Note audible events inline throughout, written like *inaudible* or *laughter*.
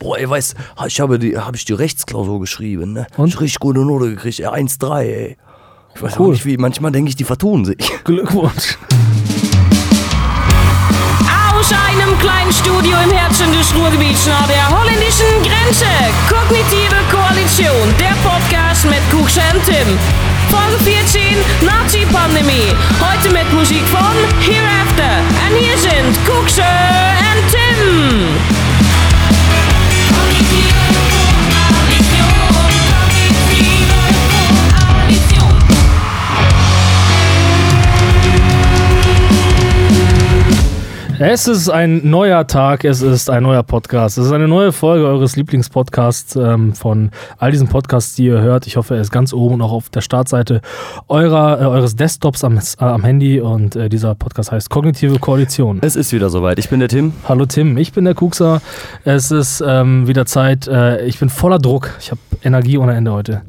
boah, ey, weißt, ich habe die, habe ich die Rechtsklausur geschrieben, ne? Und? Ich richtig gute Note gekriegt, ey, 1,3, ey. Ich weiß Cool. auch nicht wie, manchmal denke ich, die vertun sich. *laughs* Glückwunsch. Aus einem kleinen Studio im Herzen des Ruhrgebiets nahe der holländischen Grenze. Kognitive Koalition, der Podcast mit Kuxe und Tim. Folge 14, Nazi-Pandemie. Heute mit Musik von Hereafter. Und hier sind Kuxe und Tim. Es ist ein neuer Tag, es ist ein neuer Podcast. Es ist eine neue Folge eures Lieblingspodcasts ähm, von all diesen Podcasts, die ihr hört. Ich hoffe, er ist ganz oben und auch auf der Startseite eurer, äh, eures Desktops am, äh, am Handy. Und äh, dieser Podcast heißt Kognitive Koalition. Es ist wieder soweit. Ich bin der Tim. Hallo Tim, ich bin der Kuxer. Es ist ähm, wieder Zeit. Äh, ich bin voller Druck. Ich habe Energie ohne Ende heute.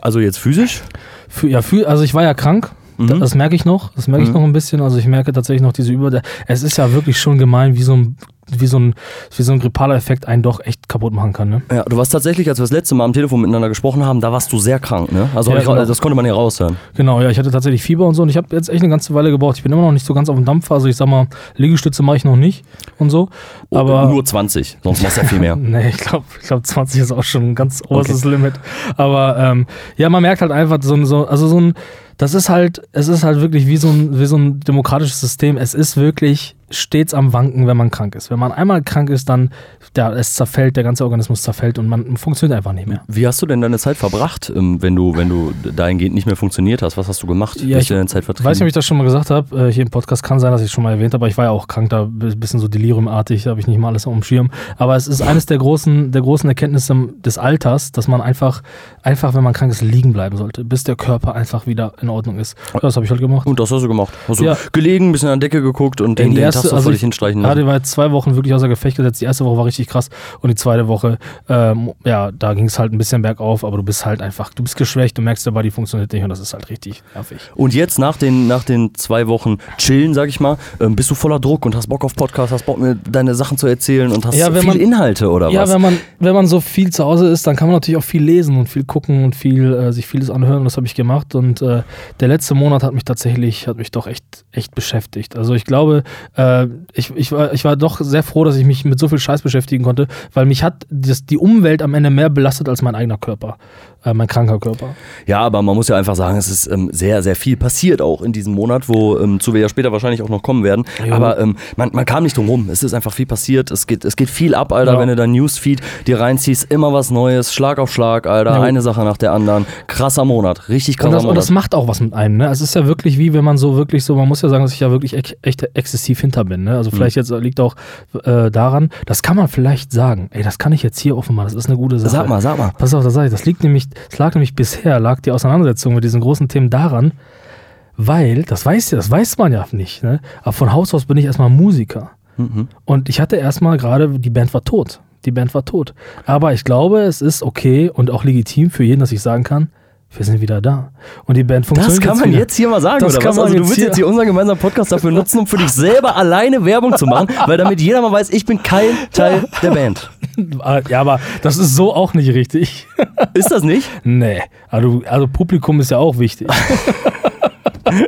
Also jetzt physisch? Für, ja, für, also ich war ja krank. Mhm. Das merke ich noch. Das merke ich Mhm. noch ein bisschen. Also ich merke tatsächlich noch diese Über. Es ist ja wirklich schon gemein, wie so ein, wie so ein, wie so ein grippaler Effekt einen doch echt kaputt machen kann. Ne? Ja, du warst tatsächlich, als wir das letzte Mal am Telefon miteinander gesprochen haben, da warst du sehr krank, ne? Also Ja, ich, genau. das konnte man hier raushören. Genau, ja, ich hatte tatsächlich Fieber und so und ich habe jetzt echt eine ganze Weile gebraucht. Ich bin immer noch nicht so ganz auf dem Dampfer. Also ich sag mal, Liegestütze mache ich noch nicht und so. Aber Nur 20, sonst machst du ja viel mehr. *laughs* Nee, ich glaube, ich glaub, 20 ist auch schon ein ganz oberstes Limit. Aber ähm, ja, man merkt halt einfach so, so, also so ein, das ist halt, es ist halt wirklich wie so ein, wie so ein demokratisches System. Es ist wirklich stets am Wanken, wenn man krank ist. Wenn man einmal krank ist, dann, ja, es zerfällt, der ganze Organismus zerfällt und man funktioniert einfach nicht mehr. Wie hast du denn deine Zeit verbracht, ähm, wenn du, wenn du dahingehend nicht mehr funktioniert hast? Was hast du gemacht? Ja, ich du deine Zeit Ich vertrieben? weiß nicht, ob ich das schon mal gesagt habe. Äh, hier im Podcast kann sein, dass ich es schon mal erwähnt habe, aber ich war ja auch krank, da ein bisschen so deliriumartig, da habe ich nicht mal alles auf dem Schirm. Aber es ist eines der großen, der großen Erkenntnisse des Alters, dass man einfach, einfach, wenn man krank ist, liegen bleiben sollte, bis der Körper einfach wieder in Ordnung ist. Das habe ich halt gemacht. Und das hast du gemacht. Hast du Ja. gelegen, ein bisschen an der Decke geguckt und den, Die den erste- so also ich- hinstreichen Ja, lassen. die war jetzt zwei Wochen wirklich außer Gefecht gesetzt. Die erste Woche war richtig krass und die zweite Woche, ähm, ja, da ging es halt ein bisschen bergauf, aber du bist halt einfach, du bist geschwächt, du merkst, der Body funktioniert nicht und das ist halt richtig nervig. Und jetzt nach den, nach den zwei Wochen Chillen, sag ich mal, ähm, bist du voller Druck und hast Bock auf Podcast, hast Bock mir deine Sachen zu erzählen und hast Ja, wenn viel man- Inhalte oder Ja, was? wenn man, wenn man so viel zu Hause ist, dann kann man natürlich auch viel lesen und viel gucken und viel, äh, sich vieles anhören. Und das habe ich gemacht. Und äh, der letzte Monat hat mich tatsächlich, hat mich doch echt, echt beschäftigt. Also ich glaube, äh, ich, ich, war, ich war doch sehr froh, dass ich mich mit so viel Scheiß beschäftigen konnte, weil mich hat das, die Umwelt am Ende mehr belastet als mein eigener Körper, äh, mein kranker Körper. Ja, aber man muss ja einfach sagen, es ist ähm, sehr, sehr viel passiert auch in diesem Monat, wo ähm, zu wir ja später wahrscheinlich auch noch kommen werden. Jo. Aber ähm, man, man kam nicht drum rum. Es ist einfach viel passiert. Es geht, es geht viel ab, Alter, Ja. wenn du dein Newsfeed dir reinziehst. Immer was Neues, Schlag auf Schlag, Alter. Jo. Eine Sache nach der anderen. Krasser Monat. Richtig Und krasser das, und Monat. das macht auch was mit einem. Ne? Es ist ja wirklich wie, wenn man so wirklich so, man muss ja sagen, dass ich ja wirklich echt exzessiv hinter bin. Ne? Also Mhm. vielleicht jetzt liegt auch äh, daran, das kann man vielleicht sagen. Ey, das kann ich jetzt hier offen machen. Das ist eine gute Sache. Sag mal, sag mal. Pass auf, das sag ich. Das liegt nämlich, das lag nämlich bisher, lag die Auseinandersetzung mit diesen großen Themen daran, weil, das weiß das weiß man ja nicht, ne? Aber von Haus aus bin ich erstmal Musiker. Mhm. Und ich hatte erstmal gerade, die Band war tot. Die Band war tot. Aber ich glaube, es ist okay und auch legitim für jeden, dass ich sagen kann, wir sind wieder da. Und die Band funktioniert Das kann man wieder. jetzt hier mal sagen, Das oder kann was? man Also du willst jetzt hier unseren gemeinsamen Podcast dafür nutzen, um für dich *laughs* selber alleine Werbung zu machen, weil damit jeder mal weiß, ich bin kein Teil der Band. *laughs* Ja, aber das ist so auch nicht richtig. *laughs* Ist das nicht? nee. Also, also Publikum ist ja auch wichtig. *laughs*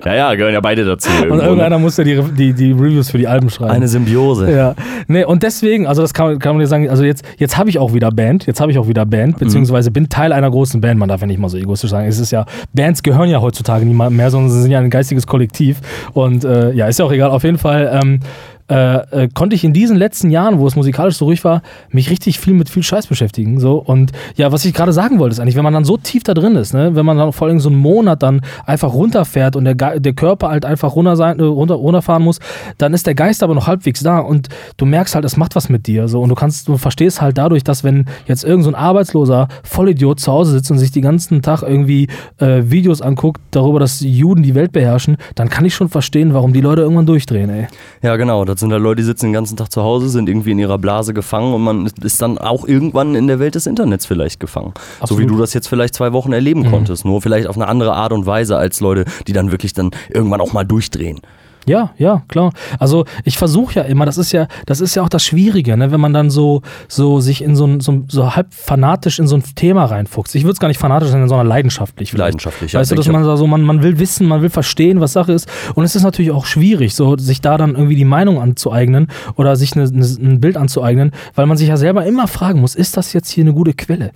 Ja, ja, gehören ja beide dazu. Und irgendwo, ne? irgendeiner muss ja die, die, die Reviews für die Alben schreiben. Eine Symbiose. Ja, nee, und deswegen, also das kann, man- kann man dir sagen, also jetzt, jetzt habe ich auch wieder Band, jetzt habe ich auch wieder Mhm. Band, beziehungsweise bin Teil einer großen Band, man darf ja nicht mal so egoistisch sagen. Es ist ja, Bands gehören ja heutzutage niemand mehr, sondern sie sind ja ein geistiges Kollektiv. Und äh, ja, ist ja auch egal, auf jeden Fall. Ähm, äh, äh, konnte ich in diesen letzten Jahren, wo es musikalisch so ruhig war, mich richtig viel mit viel Scheiß beschäftigen. So. Und ja, was ich gerade sagen wollte, ist eigentlich, wenn man dann so tief da drin ist, ne, wenn man dann vor allem so einen Monat dann einfach runterfährt und der, Ge der Körper halt einfach runter sein, äh, runter, runterfahren muss, dann ist der Geist aber noch halbwegs da und du merkst halt, es macht was mit dir. So. Und du kannst, du verstehst halt dadurch, dass wenn jetzt irgend so arbeitsloser Vollidiot zu Hause sitzt und sich den ganzen Tag irgendwie äh, Videos anguckt darüber, dass Juden die Welt beherrschen, dann kann ich schon verstehen, warum die Leute irgendwann durchdrehen, ey. Ja, genau. Das sind halt Leute, die sitzen den ganzen Tag zu Hause, sind irgendwie in ihrer Blase gefangen und man ist- dann auch irgendwann in der Welt des Internets vielleicht gefangen. So wie Absolut. du das jetzt vielleicht zwei Wochen erleben konntest. Nur vielleicht auf eine andere Art und Weise als Leute, die dann wirklich dann irgendwann auch mal durchdrehen. Ja, ja, klar. Also ich versuche ja immer, das ist ja, das ist ja auch das Schwierige, ne? wenn man dann so, so sich in so ein, so, so halb fanatisch in so ein Thema reinfuchst. Ich würde es gar nicht fanatisch sein, sondern leidenschaftlich. vielleicht. Leidenschaftlich, ja, Weißt du, dass man da so, man, man will wissen, man will verstehen, was Sache ist. Und es ist natürlich auch schwierig, so sich da dann irgendwie die Meinung anzueignen oder sich eine, eine, ein Bild anzueignen, weil man sich ja selber immer fragen muss, ist das jetzt hier eine gute Quelle?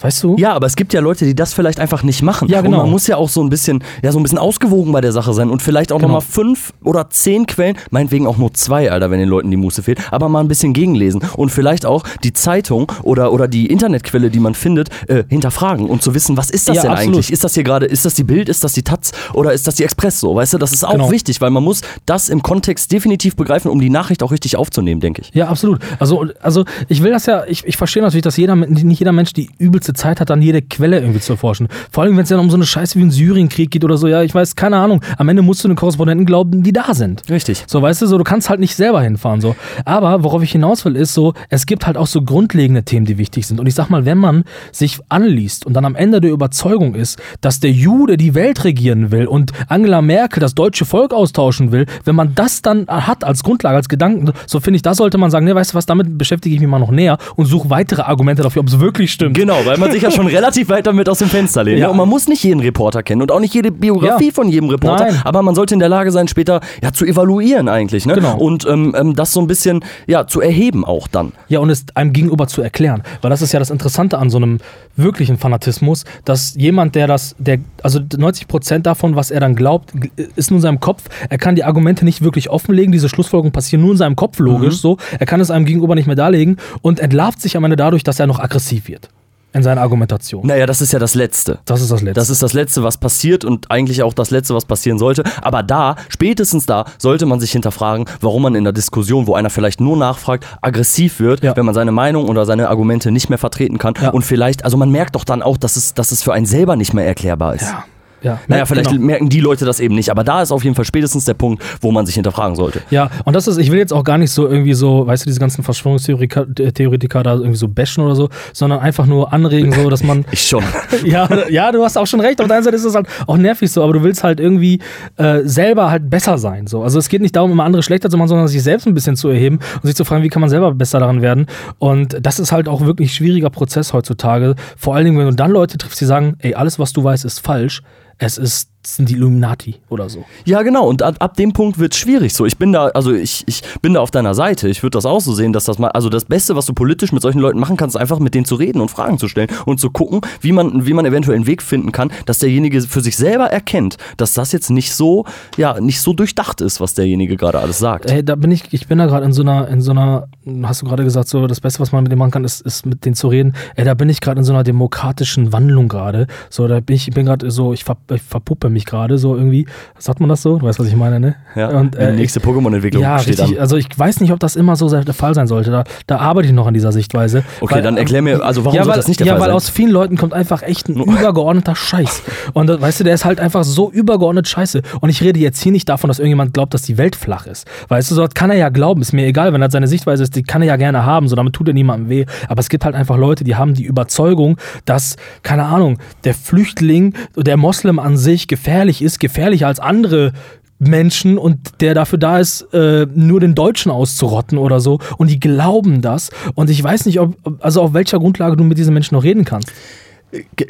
Weißt du? Ja, aber es gibt ja Leute, die das vielleicht einfach nicht machen. Ja, genau. Und man muss ja auch so ein bisschen, ja, so ein bisschen ausgewogen bei der Sache sein und vielleicht auch Genau. nochmal fünf oder zehn Quellen, meinetwegen auch nur zwei, Alter, wenn den Leuten die Muße fehlt, aber mal ein bisschen gegenlesen und vielleicht auch die Zeitung oder, oder die Internetquelle, die man findet, äh, hinterfragen und zu wissen, was ist das Ja, denn absolut. eigentlich? Ist das hier gerade, ist das die Bild, ist das die Taz oder ist das die Express so? Weißt du, das ist auch Genau. wichtig, weil man muss das im Kontext definitiv begreifen, um die Nachricht auch richtig aufzunehmen, denke ich. Ja, absolut. Also, also ich will das ja, ich, ich verstehe natürlich, dass jeder, nicht jeder Mensch die übelste Zeit hat, dann jede Quelle irgendwie zu erforschen. Vor allem, wenn es ja um so eine Scheiße wie einen Syrienkrieg geht oder so, ja, ich weiß, keine Ahnung. Am Ende musst du den Korrespondenten glauben, die da sind. Richtig. So, weißt du, so, du kannst halt nicht selber hinfahren, so. Aber worauf ich hinaus will, ist so, es gibt halt auch so grundlegende Themen, die wichtig sind. Und ich sag mal, wenn man sich anliest und dann am Ende der Überzeugung ist, dass der Jude die Welt regieren will und Angela Merkel das deutsche Volk austauschen will, wenn man das dann hat als Grundlage, als Gedanken, so finde ich, da sollte man sagen, ne, weißt du was, damit beschäftige ich mich mal noch näher und suche weitere Argumente dafür, ob es wirklich stimmt. Genau, weil man sich ja schon relativ weit damit aus dem Fenster lehnt. Ja. Und man muss nicht jeden Reporter kennen und auch nicht jede Biografie Ja. von jedem Reporter, Nein. aber man sollte in der Lage sein, später ja, zu evaluieren eigentlich. Ne? Genau. Und ähm, ähm, das so ein bisschen ja, zu erheben auch dann. Ja, und es einem gegenüber zu erklären. Weil das ist ja das Interessante an so einem wirklichen Fanatismus, dass jemand, der das, der, also 90 Prozent davon, was er dann glaubt, ist nur in seinem Kopf. Er kann die Argumente nicht wirklich offenlegen. Diese Schlussfolgerungen passieren nur in seinem Kopf, logisch so. Er kann es einem gegenüber nicht mehr darlegen und entlarvt sich am Ende dadurch, dass er noch aggressiv wird in seiner Argumentation. Naja, das ist ja das Letzte. Das ist das Letzte. Das ist das Letzte, was passiert und eigentlich auch das Letzte, was passieren sollte. Aber da, spätestens da, sollte man sich hinterfragen, warum man in der Diskussion, wo einer vielleicht nur nachfragt, aggressiv wird, Ja. wenn man seine Meinung oder seine Argumente nicht mehr vertreten kann. Ja. Und vielleicht, also man merkt doch dann auch, dass es, dass es für einen selber nicht mehr erklärbar ist. ja. Ja, Naja, vielleicht genau. merken die Leute das eben nicht, aber da ist auf jeden Fall spätestens der Punkt, wo man sich hinterfragen sollte. Ja, und das ist, ich will jetzt auch gar nicht so irgendwie so, weißt du, diese ganzen Verschwörungstheoretiker Theoretiker da irgendwie so bashen oder so, sondern einfach nur anregen, so, dass man. *laughs* Ich schon. *laughs* ja, ja, du hast auch schon recht. Auf der einen Seite ist es halt auch nervig so, aber du willst halt irgendwie äh, selber halt besser sein. So. Also es geht nicht darum, immer andere schlechter zu machen, sondern sich selbst ein bisschen zu erheben und sich zu fragen, wie kann man selber besser daran werden. Und das ist halt auch wirklich ein schwieriger Prozess heutzutage. Vor allen Dingen, wenn du dann Leute triffst, die sagen, ey, alles, was du weißt, ist falsch. Es ist, sind die Illuminati oder so. Ja, genau. Und ab, ab dem Punkt wird es schwierig. So, ich bin da, also ich, ich bin da auf deiner Seite. Ich würde das auch so sehen, dass das mal, also das Beste, was du politisch mit solchen Leuten machen kannst, ist einfach mit denen zu reden und Fragen zu stellen und zu gucken, wie man, wie man eventuell einen Weg finden kann, dass derjenige für sich selber erkennt, dass das jetzt nicht so, ja, nicht so durchdacht ist, was derjenige gerade alles sagt. Ey, da bin ich, ich bin da gerade in so einer, in so einer, hast du gerade gesagt, so das Beste, was man mit dem machen kann, ist, ist mit denen zu reden. Ey, da bin ich gerade in so einer demokratischen Wandlung gerade. So, da bin ich, ich bin gerade so, ich, ver, ich verpuppe mich gerade so irgendwie. Sagt man das so? Du weißt, was ich meine, ne? Ja, Und, äh, die nächste Pokémon-Entwicklung ja, steht richtig. an. Also ich weiß nicht, ob das immer so der Fall sein sollte. Da, da arbeite ich noch an dieser Sichtweise. Okay, dann erklär mir, also warum ja, weil, das nicht der ja, Fall weil sein? aus vielen Leuten kommt einfach echt ein übergeordneter Scheiß. Und äh, weißt du, der ist halt einfach so übergeordnet scheiße. Und ich rede jetzt hier nicht davon, dass irgendjemand glaubt, dass die Welt flach ist. Weißt du, so das kann er ja glauben, ist mir egal, wenn das seine Sichtweise ist, die kann er ja gerne haben, so damit tut er niemandem weh. Aber es gibt halt einfach Leute, die haben die Überzeugung, dass, keine Ahnung, der Flüchtling, der Moslem an sich gefährlich ist, gefährlicher als andere Menschen und der dafür da ist, äh, nur den Deutschen auszurotten oder so. Und die glauben das. Und ich weiß nicht, ob, also auf welcher Grundlage du mit diesen Menschen noch reden kannst.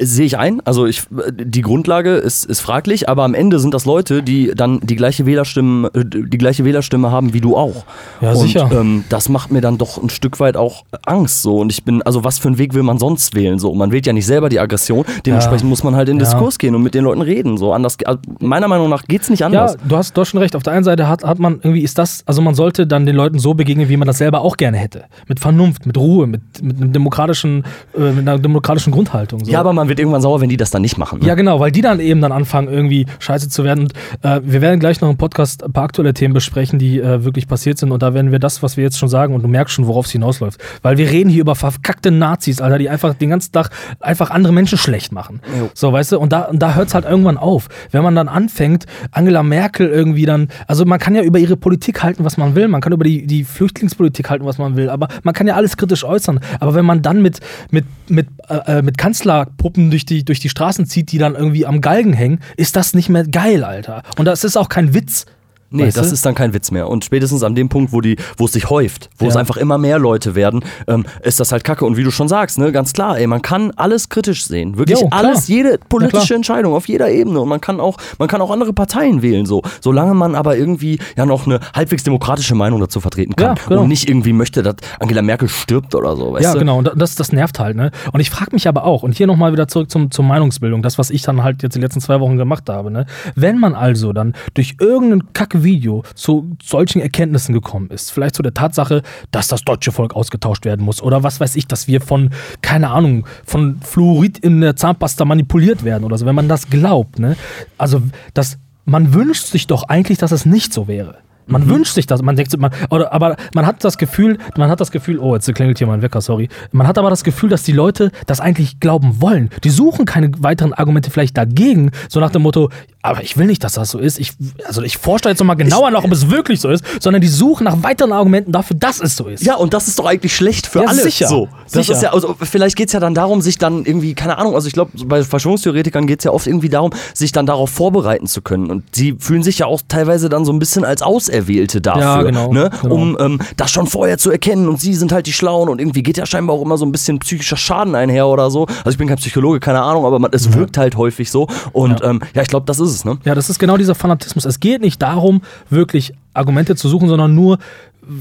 Sehe ich ein. Also ich, die Grundlage ist, ist fraglich, aber am Ende sind das Leute, die dann die gleiche Wählerstimme, äh, die gleiche Wählerstimme haben wie du auch. Ja, und, sicher. Ähm, das macht mir dann doch ein Stück weit auch Angst. So und ich bin, also was für einen Weg will man sonst wählen? So man wählt ja nicht selber die Aggression. Dementsprechend Ja. muss man halt in Ja. Diskurs gehen und mit den Leuten reden. So anders, also meiner Meinung nach geht's nicht Ja, anders. du hast, du hast schon recht. Auf der einen Seite hat, hat man irgendwie, ist das, also man sollte dann den Leuten so begegnen, wie man das selber auch gerne hätte. Mit Vernunft, mit Ruhe, mit, mit, einem demokratischen, äh, mit einer demokratischen Grundhaltung. So. Ja, aber man wird irgendwann sauer, wenn die das dann nicht machen. Ne? Ja, genau, weil die dann eben dann anfangen, irgendwie scheiße zu werden. Und äh, wir werden gleich noch im Podcast ein paar aktuelle Themen besprechen, die äh, wirklich passiert sind. Und da werden wir das, was wir jetzt schon sagen, und du merkst schon, worauf es hinausläuft. Weil wir reden hier über verkackte Nazis, Alter, die einfach den ganzen Tag einfach andere Menschen schlecht machen. Jo. So, weißt du, und da, und da hört es halt irgendwann auf. Wenn man dann anfängt, Angela Merkel irgendwie dann, also man kann ja über ihre Politik halten, was man will, man kann über die, die Flüchtlingspolitik halten, was man will, aber man kann ja alles kritisch äußern. Aber wenn man dann mit, mit, mit, äh, äh, mit Kanzlerpuppen durch die, durch die Straßen zieht, die dann irgendwie am Galgen hängen, ist das nicht mehr geil, Alter. Und das ist auch kein Witz. Nee, Weißt das du? ist dann kein Witz mehr. Und spätestens an dem Punkt, wo, die, wo es sich häuft, wo es Ja. einfach immer mehr Leute werden, ähm, ist das halt kacke. Und wie du schon sagst, ne, ganz klar, ey, man kann alles kritisch sehen. Wirklich Jo, alles, jede politische. Entscheidung auf jeder Ebene. Und man kann auch, man kann auch andere Parteien wählen, so. Solange man aber irgendwie ja noch eine halbwegs demokratische Meinung dazu vertreten kann. Ja, genau. Und nicht irgendwie möchte, dass Angela Merkel stirbt oder so, weißt Ja, du? genau. Und das, das nervt halt. Ne? Und ich frage mich aber auch, und hier nochmal wieder zurück zum, zur Meinungsbildung, das, was ich dann halt jetzt die letzten zwei Wochen gemacht habe. Ne? Wenn man also dann durch irgendein Kack-Video zu solchen Erkenntnissen gekommen ist, vielleicht zu der Tatsache, dass das deutsche Volk ausgetauscht werden muss oder was weiß ich, dass wir von, keine Ahnung, von Fluorid in der Zahnpasta manipuliert werden oder so, wenn man das glaubt, ne? also das, man wünscht sich doch eigentlich, dass es nicht so wäre. Man wünscht sich das, man denkt, man, oder, aber man hat das Gefühl, man hat das Gefühl, oh, jetzt klingelt hier mein Wecker, sorry. Man hat aber das Gefühl, dass die Leute das eigentlich glauben wollen. Die suchen keine weiteren Argumente vielleicht dagegen, so nach dem Motto, aber ich will nicht, dass das so ist. Ich, also ich forsche jetzt nochmal genauer nach, ob es wirklich so ist, sondern die suchen nach weiteren Argumenten dafür, dass es so ist. Ja, und das ist doch eigentlich schlecht für Ja, alle. sicher. So. Das Sicher. ist ja, also vielleicht geht es ja dann darum, sich dann irgendwie, keine Ahnung, also ich glaube, bei Verschwörungstheoretikern geht es ja oft irgendwie darum, sich dann darauf vorbereiten zu können. Und sie fühlen sich ja auch teilweise dann so ein bisschen als Auserwählte dafür, Ja, genau, ne? genau. um ähm, das schon vorher zu erkennen. Und sie sind halt die Schlauen und irgendwie geht ja scheinbar auch immer so ein bisschen psychischer Schaden einher oder so. Also ich bin kein Psychologe, keine Ahnung, aber man, es wirkt halt häufig so. Und ja, ähm, ja ich glaube, das ist es, ne? Ja, das ist genau dieser Fanatismus. Es geht nicht darum, wirklich Argumente zu suchen, sondern nur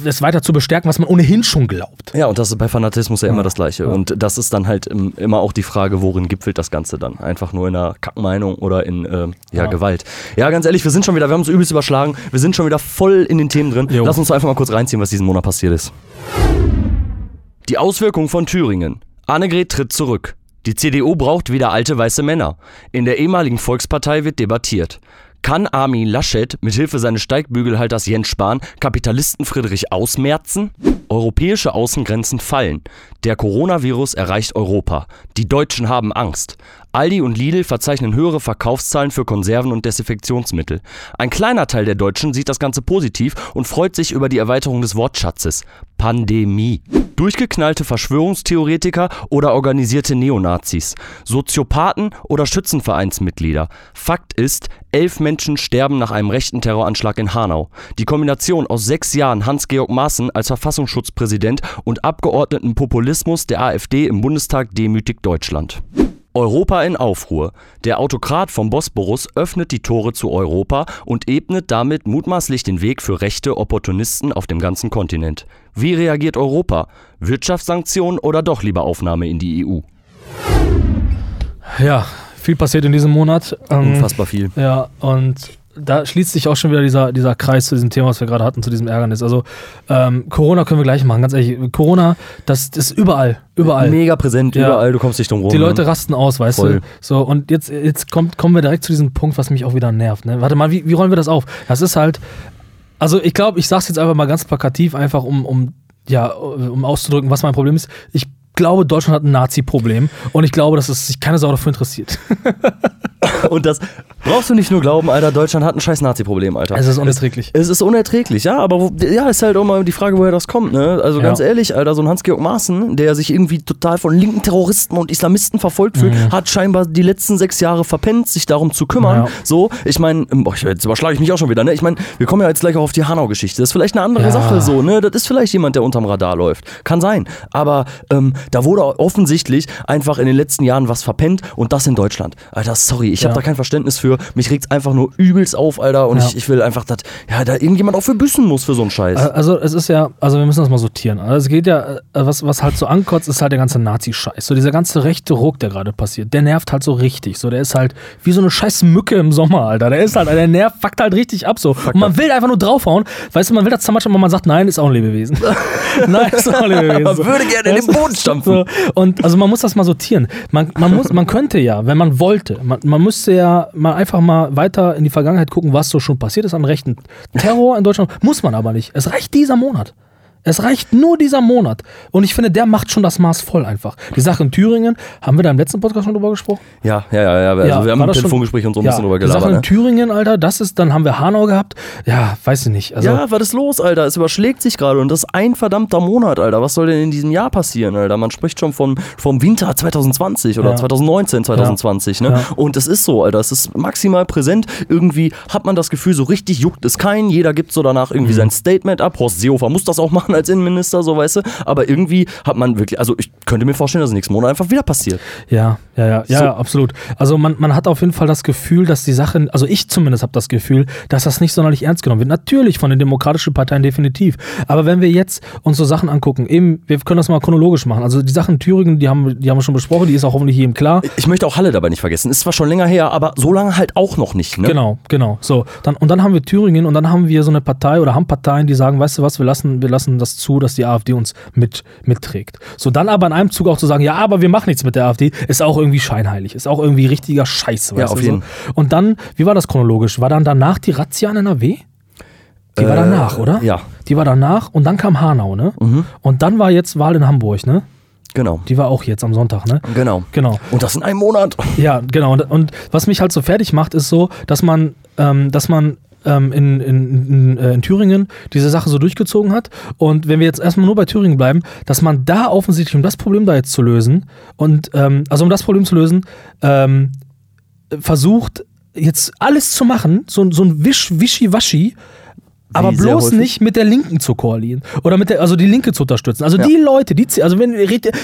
es weiter zu bestärken, was man ohnehin schon glaubt. Ja, und das ist bei Fanatismus ja immer das Gleiche. Und das ist dann halt im, immer auch die Frage, worin gipfelt das Ganze dann? Einfach nur in einer Kackmeinung oder in äh, ja, Ja. Gewalt. Ja, ganz ehrlich, wir sind schon wieder, wir haben uns übelst überschlagen, wir sind schon wieder voll in den Themen drin. Jo. Lass uns einfach mal kurz reinziehen, was diesen Monat passiert ist. Die Auswirkungen von Thüringen. Annegret tritt zurück. Die CDU braucht wieder alte weiße Männer. In der ehemaligen Volkspartei wird debattiert. Kann Armin Laschet mithilfe seines Steigbügelhalters Jens Spahn Kapitalisten Friedrich ausmerzen? Europäische Außengrenzen fallen. Der Coronavirus erreicht Europa. Die Deutschen haben Angst. Aldi und Lidl verzeichnen höhere Verkaufszahlen für Konserven und Desinfektionsmittel. Ein kleiner Teil der Deutschen sieht das Ganze positiv und freut sich über die Erweiterung des Wortschatzes. Pandemie. Durchgeknallte Verschwörungstheoretiker oder organisierte Neonazis. Soziopathen oder Schützenvereinsmitglieder. Fakt ist, elf Menschen sterben nach einem rechten Terroranschlag in Hanau. Die Kombination aus sechs Jahren Hans-Georg Maaßen als Verfassungsschutzpräsident und Abgeordnetenpopulismus der AfD im Bundestag demütigt Deutschland. Europa in Aufruhr. Der Autokrat vom Bosporus öffnet die Tore zu Europa und ebnet damit mutmaßlich den Weg für rechte Opportunisten auf dem ganzen Kontinent. Wie reagiert Europa? Wirtschaftssanktionen oder doch lieber Aufnahme in die EU? Ja, viel passiert in diesem Monat. Ähm, Unfassbar viel. Ja, und da schließt sich auch schon wieder dieser, dieser Kreis zu diesem Thema, was wir gerade hatten, zu diesem Ärgernis. Also ähm, Corona können wir gleich machen, ganz ehrlich. Corona, das, das ist überall, überall. Mega präsent, Ja. überall, du kommst nicht drum rum. Die Leute ne? rasten aus, weißt Voll. du? So, und jetzt, jetzt kommt, kommen wir direkt zu diesem Punkt, was mich auch wieder nervt. Ne? Warte mal, wie, wie rollen wir das auf? Das ist halt, also ich glaube, ich sag's jetzt einfach mal ganz plakativ, einfach um, um, ja, um auszudrücken, was mein Problem ist. Ich glaube, Deutschland hat ein Nazi-Problem und ich glaube, dass es sich keine Sau dafür interessiert. *laughs* Und das brauchst du nicht nur glauben, Alter, Deutschland hat ein scheiß Nazi-Problem, Alter. Es ist unerträglich. Es ist unerträglich, ja, aber wo, ja, ist halt auch mal die Frage, woher das kommt, ne? Also Ja. ganz ehrlich, Alter, so ein Hans-Georg Maaßen, der sich irgendwie total von linken Terroristen und Islamisten verfolgt fühlt, hat scheinbar die letzten sechs Jahre verpennt, sich darum zu kümmern. Ja. So, ich meine, jetzt überschlage ich mich auch schon wieder, ne? Ich meine, wir kommen ja jetzt gleich auch auf die Hanau-Geschichte. Das ist vielleicht eine andere Ja. Sache so, ne? Das ist vielleicht jemand, der unterm Radar läuft. Kann sein. Aber ähm, da wurde offensichtlich einfach in den letzten Jahren was verpennt und das in Deutschland. Alter, sorry, ich habe Ja. da kein Verständnis für. Mich regt's einfach nur übelst auf, Alter. Und Ja. ich, ich will einfach, dass ja, da irgendjemand auch für büssen muss für so einen Scheiß. Also es ist ja, also wir müssen das mal sortieren. Also es geht ja, äh, was, was halt so ankotzt, ist halt der ganze Nazi-Scheiß. So dieser ganze rechte Ruck, der gerade passiert, der nervt halt so richtig. So, der ist halt wie so eine scheiß Mücke im Sommer, Alter. Der ist halt, der nervt, fuckt halt richtig ab so. Und man will einfach nur draufhauen. Weißt du, man will das manchmal, man sagt, nein, ist auch ein Lebewesen. *laughs* nein, ist auch ein Lebewesen. Man *laughs* würde gerne in den Boden stampfen. So, und also man muss das mal sortieren. Man, man, muss, man könnte ja, wenn man wollte, man, man müsste ja mal einfach mal weiter in die Vergangenheit gucken, was so schon passiert ist an rechten Terror in Deutschland. Muss man aber nicht. Es reicht dieser Monat. Es reicht nur dieser Monat. Und ich finde, der macht schon das Maß voll einfach. Die Sache in Thüringen, haben wir da im letzten Podcast schon drüber gesprochen? Ja, ja, ja. ja. Also Ja, wir haben ein das schon- Telefongespräch und so ein ja, bisschen drüber die Sache gelabert. in Ne? Thüringen, Alter, das ist, dann haben wir Hanau gehabt. Ja, weiß ich nicht. Also, ja, was ist los, Alter? Es überschlägt sich gerade und das ist ein verdammter Monat, Alter. Was soll denn in diesem Jahr passieren, Alter? Man spricht schon vom, vom Winter 2020 oder Ja. 2019, 2020, ne? Und es ist so, Alter. Es ist maximal präsent. Irgendwie hat man das Gefühl, so richtig juckt es keinen. Jeder gibt so danach Mhm. irgendwie sein Statement ab. Horst Seehofer muss das auch machen als Innenminister, so weißt du. Aber irgendwie hat man wirklich, also ich könnte mir vorstellen, dass es nächsten Monat einfach wieder passiert. Ja, ja, ja, ja, So. ja absolut. Also man, man hat auf jeden Fall das Gefühl, dass die Sache, also ich zumindest habe das Gefühl, dass das nicht sonderlich ernst genommen wird. Natürlich von den demokratischen Parteien definitiv. Aber wenn wir jetzt uns so Sachen angucken, eben, wir können das mal chronologisch machen. Also die Sache in Thüringen, die haben, die haben wir schon besprochen, die ist auch hoffentlich jedem klar. Ich möchte auch Halle dabei nicht vergessen. Ist zwar schon länger her, aber so lange halt auch noch nicht, ne? Genau, genau. So, dann, und dann haben wir Thüringen und dann haben wir so eine Partei oder haben Parteien, die sagen, weißt du was, wir lassen, wir lassen das zu, dass die AfD uns mit, mitträgt. So, dann aber in einem Zug auch zu sagen, ja, aber wir machen nichts mit der AfD, ist auch irgendwie scheinheilig, ist auch irgendwie richtiger Scheiß. Ja, auf du, jeden. So. Und dann, wie war das chronologisch? War dann danach die Razzia in NRW? Die war Äh, danach, oder? ja. Die war danach und dann kam Hanau, ne? Mhm. Und dann war jetzt Wahl in Hamburg, ne? Genau. Die war auch jetzt am Sonntag, ne? Genau. Genau. Und das in einem Monat. Ja, genau. Und, und was mich halt so fertig macht, ist so, dass man, ähm, dass man ähm, in, in, in, äh, in Thüringen diese Sache so durchgezogen hat. Und wenn wir jetzt erstmal nur bei Thüringen bleiben, dass man da offensichtlich, um das Problem da jetzt zu lösen, und ähm, also um das Problem zu lösen, ähm, versucht jetzt alles zu machen, so, so ein Wisch, Wischi-Waschi, aber bloß häufig? nicht mit der Linken zu koalieren. Oder mit der, also die Linke zu unterstützen. Also Ja. die Leute, die, also wenn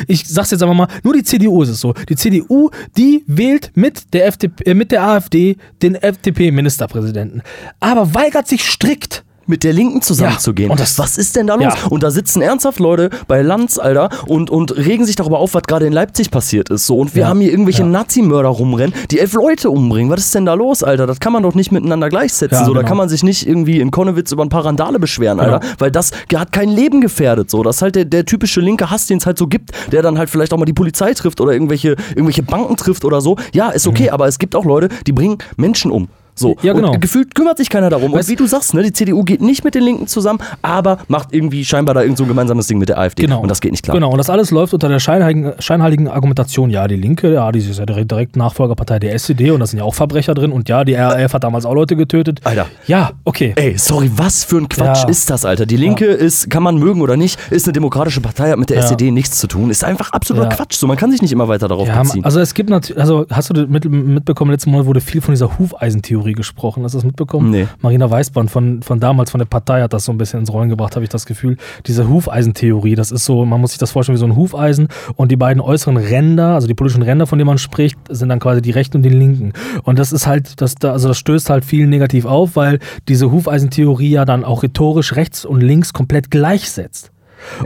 ich sag's jetzt einfach mal, nur die CDU ist es so. Die CDU, die wählt mit der FDP, äh, mit der AfD den FDP-Ministerpräsidenten. Aber weigert sich strikt, mit der Linken zusammenzugehen. und das- was ist denn da los? Ja. Und da sitzen ernsthaft Leute bei Lanz, Alter, und, und regen sich darüber auf, was gerade in Leipzig passiert ist. So. Und wir Ja. haben hier irgendwelche Ja. Nazimörder rumrennen, die elf Leute umbringen. Was ist denn da los, Alter? Das kann man doch nicht miteinander gleichsetzen. Ja, so. Da genau. kann man sich nicht irgendwie in Konnewitz über ein paar Randale beschweren, Genau. Alter. Weil das hat kein Leben gefährdet. So. Das ist halt der, der typische linke Hass, den es halt so gibt, der dann halt vielleicht auch mal die Polizei trifft oder irgendwelche, irgendwelche Banken trifft oder so. Ja, ist okay, aber es gibt auch Leute, die bringen Menschen um. So. Ja, genau. Und gefühlt kümmert sich keiner darum. Weißt- und wie du sagst, ne, die CDU geht nicht mit den Linken zusammen, aber macht irgendwie scheinbar da irgend so ein gemeinsames Ding mit der AfD. Genau. Und das geht nicht klar. Genau, und das alles läuft unter der scheinheiligen, scheinheiligen Argumentation. Ja, die Linke, ja, die ist ja direkt, Nachfolgerpartei der SED und da sind ja auch Verbrecher drin und ja, die RAF hat damals auch Leute getötet. Alter. Ja, okay. Ey, sorry, was für ein Quatsch Ja. ist das, Alter? Die Linke ist, kann man mögen oder nicht, ist eine demokratische Partei, hat mit der Ja. SED nichts zu tun. Ist einfach absoluter Ja. Quatsch. So, man kann sich nicht immer weiter darauf Ja, beziehen. also es gibt natürlich, also hast du mit, mitbekommen, letzten Monat wurde viel von dieser Hufeisentheorie gesprochen. Hast du das mitbekommen? Nee. Marina Weißband von, von damals, von der Partei, hat das so ein bisschen ins Rollen gebracht, habe ich das Gefühl. Diese Hufeisentheorie, das ist so, man muss sich das vorstellen wie so ein Hufeisen und die beiden äußeren Ränder, also die politischen Ränder, von denen man spricht, sind dann quasi die rechten und die linken. Und das ist halt, das, da- also das stößt halt viel negativ auf, weil diese Hufeisentheorie ja dann auch rhetorisch rechts und links komplett gleichsetzt.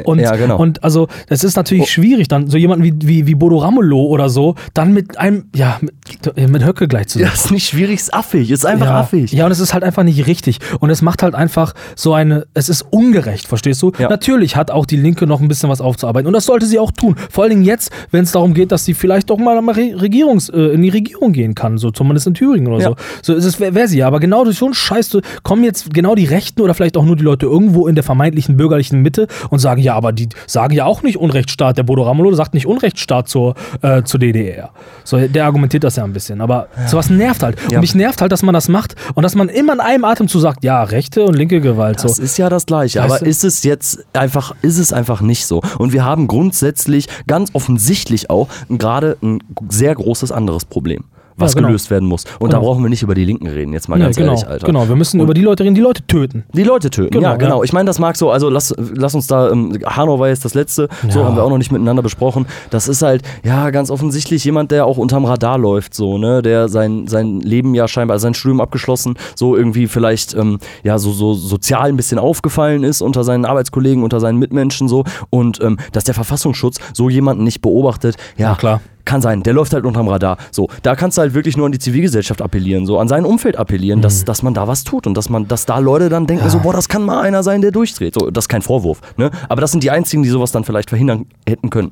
Und, Ja, genau. und also, es ist natürlich Oh. schwierig, dann so jemanden wie, wie, wie Bodo Ramelow oder so, dann mit einem, ja, mit, mit Höcke ja, gleichzusetzen. ist nicht schwierig, ist affig, ist einfach ja, affig. ja, und es ist halt einfach nicht richtig. Und es macht halt einfach so eine, es ist ungerecht, verstehst du? Ja. Natürlich hat auch die Linke noch ein bisschen was aufzuarbeiten. Und das sollte sie auch tun. Vor allen Dingen jetzt, wenn es darum geht, dass sie vielleicht doch mal Regierungs, äh, in die Regierung gehen kann, so zumindest in Thüringen oder Ja. so. So ist es, wäre wär sie ja. Aber genau durch so einen Scheiß kommen jetzt genau die Rechten oder vielleicht auch nur die Leute irgendwo in der vermeintlichen bürgerlichen Mitte und sagen, ja, aber die sagen ja auch nicht Unrechtsstaat. Der Bodo Ramelow sagt nicht Unrechtsstaat zur, äh, zur DDR. So, der argumentiert das ja ein bisschen. Aber sowas nervt halt. Ja. Und mich nervt halt, dass man das macht und dass man immer in einem Atemzug sagt, ja, rechte und linke Gewalt. Das So. ist ja das Gleiche, Weißt aber du? ist es jetzt einfach, ist es einfach nicht so. Und wir haben grundsätzlich, ganz offensichtlich auch, gerade ein sehr großes anderes Problem, was Ja, genau. gelöst werden muss. Und da Genau. brauchen wir nicht über die Linken reden, jetzt mal ganz genau, ehrlich, Alter. genau, wir müssen Und- über die Leute reden, die Leute töten. Die Leute töten, Genau, ja, genau. ja. Ich meine, das mag so, also lass, lass uns da, ähm, Hanau war jetzt das letzte, so Ja. haben wir auch noch nicht miteinander besprochen. Das ist halt, ja, ganz offensichtlich jemand, der auch unterm Radar läuft, so, ne, der sein, sein Leben ja scheinbar, also sein Studium abgeschlossen, so irgendwie vielleicht, ähm, ja, so, so sozial ein bisschen aufgefallen ist unter seinen Arbeitskollegen, unter seinen Mitmenschen, so. Und ähm, dass der Verfassungsschutz so jemanden nicht beobachtet, ja, Ja, klar. Kann sein, der läuft halt unterm Radar. So, da kannst du halt wirklich nur an die Zivilgesellschaft appellieren, so an sein Umfeld appellieren, dass, dass man da was tut und dass man, dass da Leute dann denken, Mhm. Ja. so, boah, das kann mal einer sein, der durchdreht. So, das ist kein Vorwurf, ne? Aber das sind die einzigen, die sowas dann vielleicht verhindern hätten können.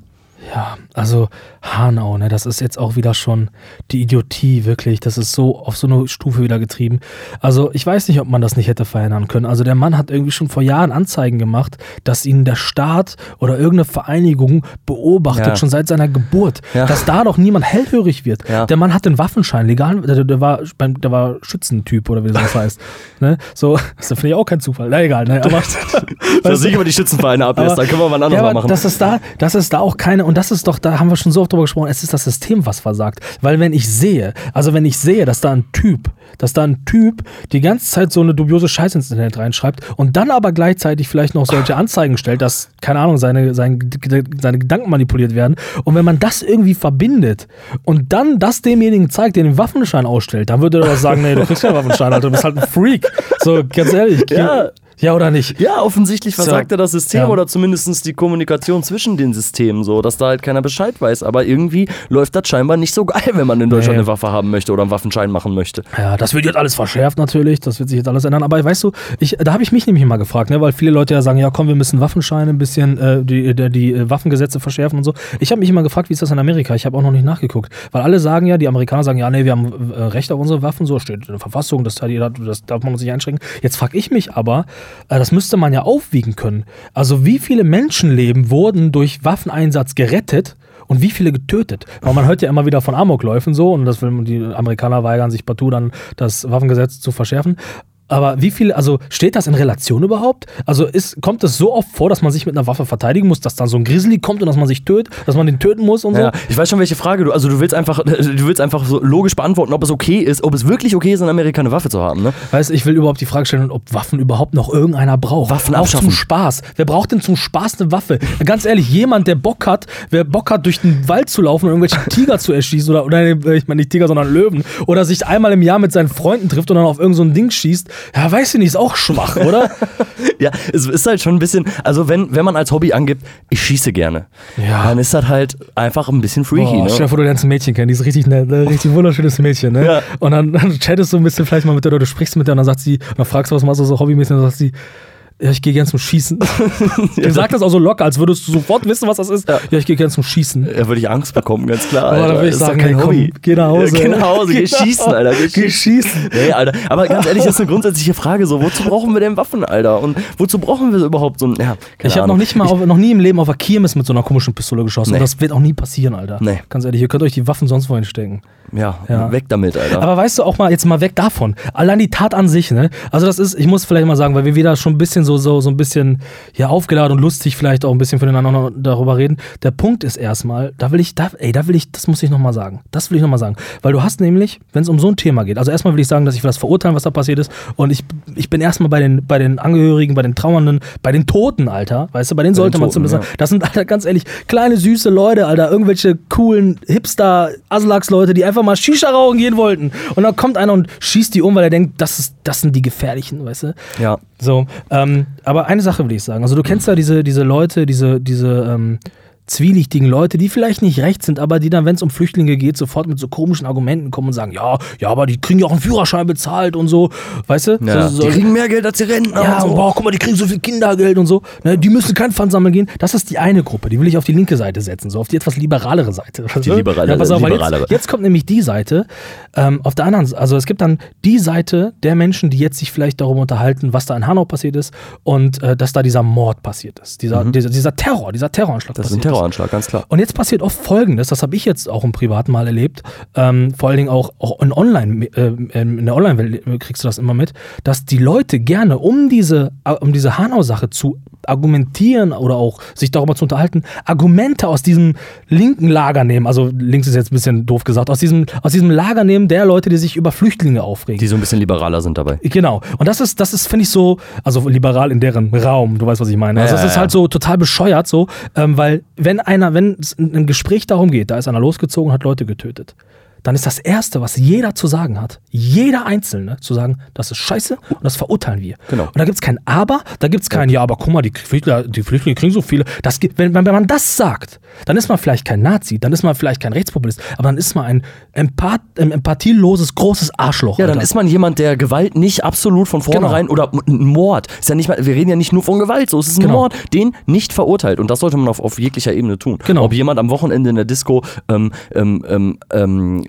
Ja, also Hanau, ne, das ist jetzt auch wieder schon die Idiotie, wirklich. Das ist so auf so eine Stufe wieder getrieben. Also ich weiß nicht, ob man das nicht hätte verhindern können. Also der Mann hat irgendwie schon vor Jahren Anzeigen gemacht, dass ihn der Staat oder irgendeine Vereinigung beobachtet, Ja. schon seit seiner Geburt. Ja. Dass da doch niemand hellhörig wird. Ja. Der Mann hat den Waffenschein legal, der, der, war, der war Schützentyp oder wie das *laughs* heißt. ne? So, das finde ich auch kein Zufall. Na egal, ne? Aber *laughs* Dass ich über die Schützenvereine ablässt, dann können wir mal ein anderes ja, Mal aber machen. Das ist da, das ist da auch keine, und das ist doch, da haben wir schon so oft drüber gesprochen, es ist das System, was versagt. Weil wenn ich sehe, also wenn ich sehe, dass da ein Typ, dass da ein Typ die ganze Zeit so eine dubiose Scheiße ins Internet reinschreibt und dann aber gleichzeitig vielleicht noch solche Anzeigen stellt, dass, keine Ahnung, seine, seine, seine Gedanken manipuliert werden. Und wenn man das irgendwie verbindet und dann das demjenigen zeigt, der den Waffenschein ausstellt, dann würde er doch sagen, nee, du kriegst keinen Waffenschein, Alter, du bist halt ein Freak. So, ganz ehrlich. Ja. Ja oder nicht? Ja, offensichtlich versagt So. ja das System Ja. oder zumindest die Kommunikation zwischen den Systemen so, dass da halt keiner Bescheid weiß. Aber irgendwie läuft das scheinbar nicht so *laughs* geil, wenn man in Deutschland Nee. eine Waffe haben möchte oder einen Waffenschein machen möchte. Ja, das wird jetzt alles verschärft natürlich, das wird sich jetzt alles ändern. Aber weißt du, ich, da habe ich mich nämlich mal gefragt, ne, weil viele Leute ja sagen, ja komm, wir müssen Waffenscheine ein bisschen, äh, die, die, die äh, Waffengesetze verschärfen und so. Ich habe mich immer gefragt, wie ist das in Amerika? Ich habe auch noch nicht nachgeguckt. Weil alle sagen ja, die Amerikaner sagen, ja, nee, wir haben äh, Recht auf unsere Waffen, so steht in der Verfassung, das, das darf man uns nicht einschränken. Jetzt frage ich mich aber, äh, das müsste man ja aufwiegen können. Also wie viele Menschenleben wurden durch Waffeneinsatz gerettet? Und wie viele getötet? Weil man hört ja immer wieder von Amokläufen so und das die Amerikaner weigern sich partout dann das Waffengesetz zu verschärfen. Aber wie viel, also steht das in Relation überhaupt? Also ist, kommt es so oft vor, dass man sich mit einer Waffe verteidigen muss, dass dann so ein Grizzly kommt und dass man sich tötet, dass man den töten muss und so? Ja, ich weiß schon, welche Frage du. Also du willst einfach, *laughs* du willst einfach so logisch beantworten, ob es okay ist, ob es wirklich okay ist, in Amerika eine Waffe zu haben, ne? Weißt du, ich will überhaupt die Frage stellen, ob Waffen überhaupt noch irgendeiner braucht. Waffen Auch zum Spaß. Wer braucht denn zum Spaß eine Waffe? Ganz ehrlich, jemand, der Bock hat, wer Bock hat, durch den Wald zu laufen und irgendwelche *laughs* Tiger zu erschießen oder, oder äh, ich meine nicht Tiger, sondern Löwen oder sich einmal im Jahr mit seinen Freunden trifft und dann auf irgend so ein Ding schießt, ja, weiß ich nicht, ist auch schwach, oder? *laughs* Ja, es ist halt schon ein bisschen, also wenn, wenn man als Hobby angibt, ich schieße gerne, Ja. dann ist das halt einfach ein bisschen freaky, Boah, stell dir ne? vor, du lernst ein Mädchen kennen, die ist richtig nett, ne? richtig wunderschönes Mädchen, ne? Ja. Und dann, dann chattest du ein bisschen vielleicht mal mit der oder du sprichst mit der und dann sagt sie, und dann fragst du, was machst du so hobbymäßig, und dann sagt sie, ja, ich gehe gern zum Schießen. *laughs* Du sagst das auch so locker, als würdest du sofort wissen, was das ist. Ja, ich gehe gern zum Schießen. Da würde ich Angst bekommen, ganz klar. Aber dann würde ich Das sagen, kein hey, komm, Hobby. geh nach Hause. Ja, *laughs* geh nach Hause, geh *laughs* Genau. schießen, Alter. Geh Geh schießen. Nee, Alter. Aber ganz ehrlich, das ist eine grundsätzliche Frage. So, wozu brauchen wir denn Waffen, Alter? Und wozu brauchen wir überhaupt so ein. Ja, Ich habe noch nicht mal, auf, noch nie im Leben auf der Kirmes mit so einer komischen Pistole geschossen. Nee. Und das wird auch nie passieren, Alter. Nee. Ganz ehrlich, ihr könnt euch die Waffen sonst wohin stecken. Ja, Ja. weg damit, Alter. Aber weißt du auch mal, jetzt mal weg davon. Allein die Tat an sich, ne? Also das ist, ich muss vielleicht mal sagen, weil wir wieder schon ein bisschen so, so, so ein bisschen ja, aufgeladen und lustig vielleicht auch ein bisschen füreinander noch darüber reden. Der Punkt ist erstmal, da will ich, da, ey, da will ich, das muss ich nochmal sagen. Das will ich nochmal sagen. Weil du hast nämlich, wenn es um so ein Thema geht, also erstmal will ich sagen, dass ich will das verurteilen, was da passiert ist. Und ich, ich bin erstmal bei den, bei den Angehörigen, bei den Trauernden, bei den Toten, Alter. Weißt du, bei denen sollte man Toten, zumindest ja. sagen, das sind, Alter, ganz ehrlich, kleine, süße Leute, Alter. Irgendwelche coolen Hipster-Aslaks-Leute, die einfach mal Shisha rauchen gehen wollten. Und dann kommt einer und schießt die um, weil er denkt, das, ist, das sind die Gefährlichen, weißt du? ja. So, ähm, aber eine Sache will ich sagen. Also du kennst ja diese, diese Leute, diese, diese ähm, zwielichtigen Leute, die vielleicht nicht recht sind, aber die dann, wenn es um Flüchtlinge geht, sofort mit so komischen Argumenten kommen und sagen, ja, ja, aber die kriegen ja auch einen Führerschein bezahlt und so, weißt du? ja. So, so, die kriegen mehr Geld als die Rentner ja, und so. boah, guck mal, die kriegen so viel Kindergeld und so. Ne, die müssen kein Pfand sammeln gehen. Das ist die eine Gruppe. Die will ich auf die linke Seite setzen, so auf die etwas liberalere Seite. Die liberale- ja, pass auf, liberalere. Jetzt, jetzt kommt nämlich die Seite. Ähm, auf der anderen Seite, also es gibt dann die Seite der Menschen, die jetzt sich vielleicht darüber unterhalten, was da in Hanau passiert ist und äh, dass da dieser Mord passiert ist. Dieser, dieser, dieser Terror, dieser Terroranschlag Mhm. Das ist ein passiert Terroranschlag, ganz klar. und jetzt passiert oft Folgendes, das habe ich jetzt auch im Privaten mal erlebt, ähm, vor allen Dingen auch, auch in Online, äh, in der Online-Welt kriegst du das immer mit, dass die Leute gerne, um diese, äh, um diese Hanau-Sache zu argumentieren oder auch sich darüber zu unterhalten, Argumente aus diesem linken Lager nehmen, also links ist jetzt ein bisschen doof gesagt, aus diesem, aus diesem Lager nehmen der Leute, die sich über Flüchtlinge aufregen. Die so ein bisschen liberaler sind dabei. Genau. Und das ist, das ist, finde ich, so, also liberal in deren Raum, du weißt, was ich meine. Also Ja, es ist ja, halt so total bescheuert so, ähm, weil wenn einer, wenn es in einem Gespräch darum geht, da ist einer losgezogen und hat Leute getötet, dann ist das Erste, was jeder zu sagen hat, jeder Einzelne, zu sagen, das ist scheiße und das verurteilen wir. Genau. Und da gibt es kein Aber, da gibt es kein, ja, aber guck mal, die Flüchtlinge, die Flüchtlinge kriegen so viele. Das, wenn, wenn man das sagt, dann ist man vielleicht kein Nazi, dann ist man vielleicht kein Rechtspopulist, aber dann ist man ein Empath, ähm, empathieloses, großes Arschloch. Ja, dann Alter. ist man jemand, der Gewalt nicht absolut von vornherein Genau. oder ein Mord. Ist ja nicht mal, wir reden ja nicht nur von Gewalt, so es ist ein Genau. Mord, den nicht verurteilt. Und das sollte man auf, auf jeglicher Ebene tun. Genau. Ob jemand am Wochenende in der Disco ähm, ähm, ähm, ähm,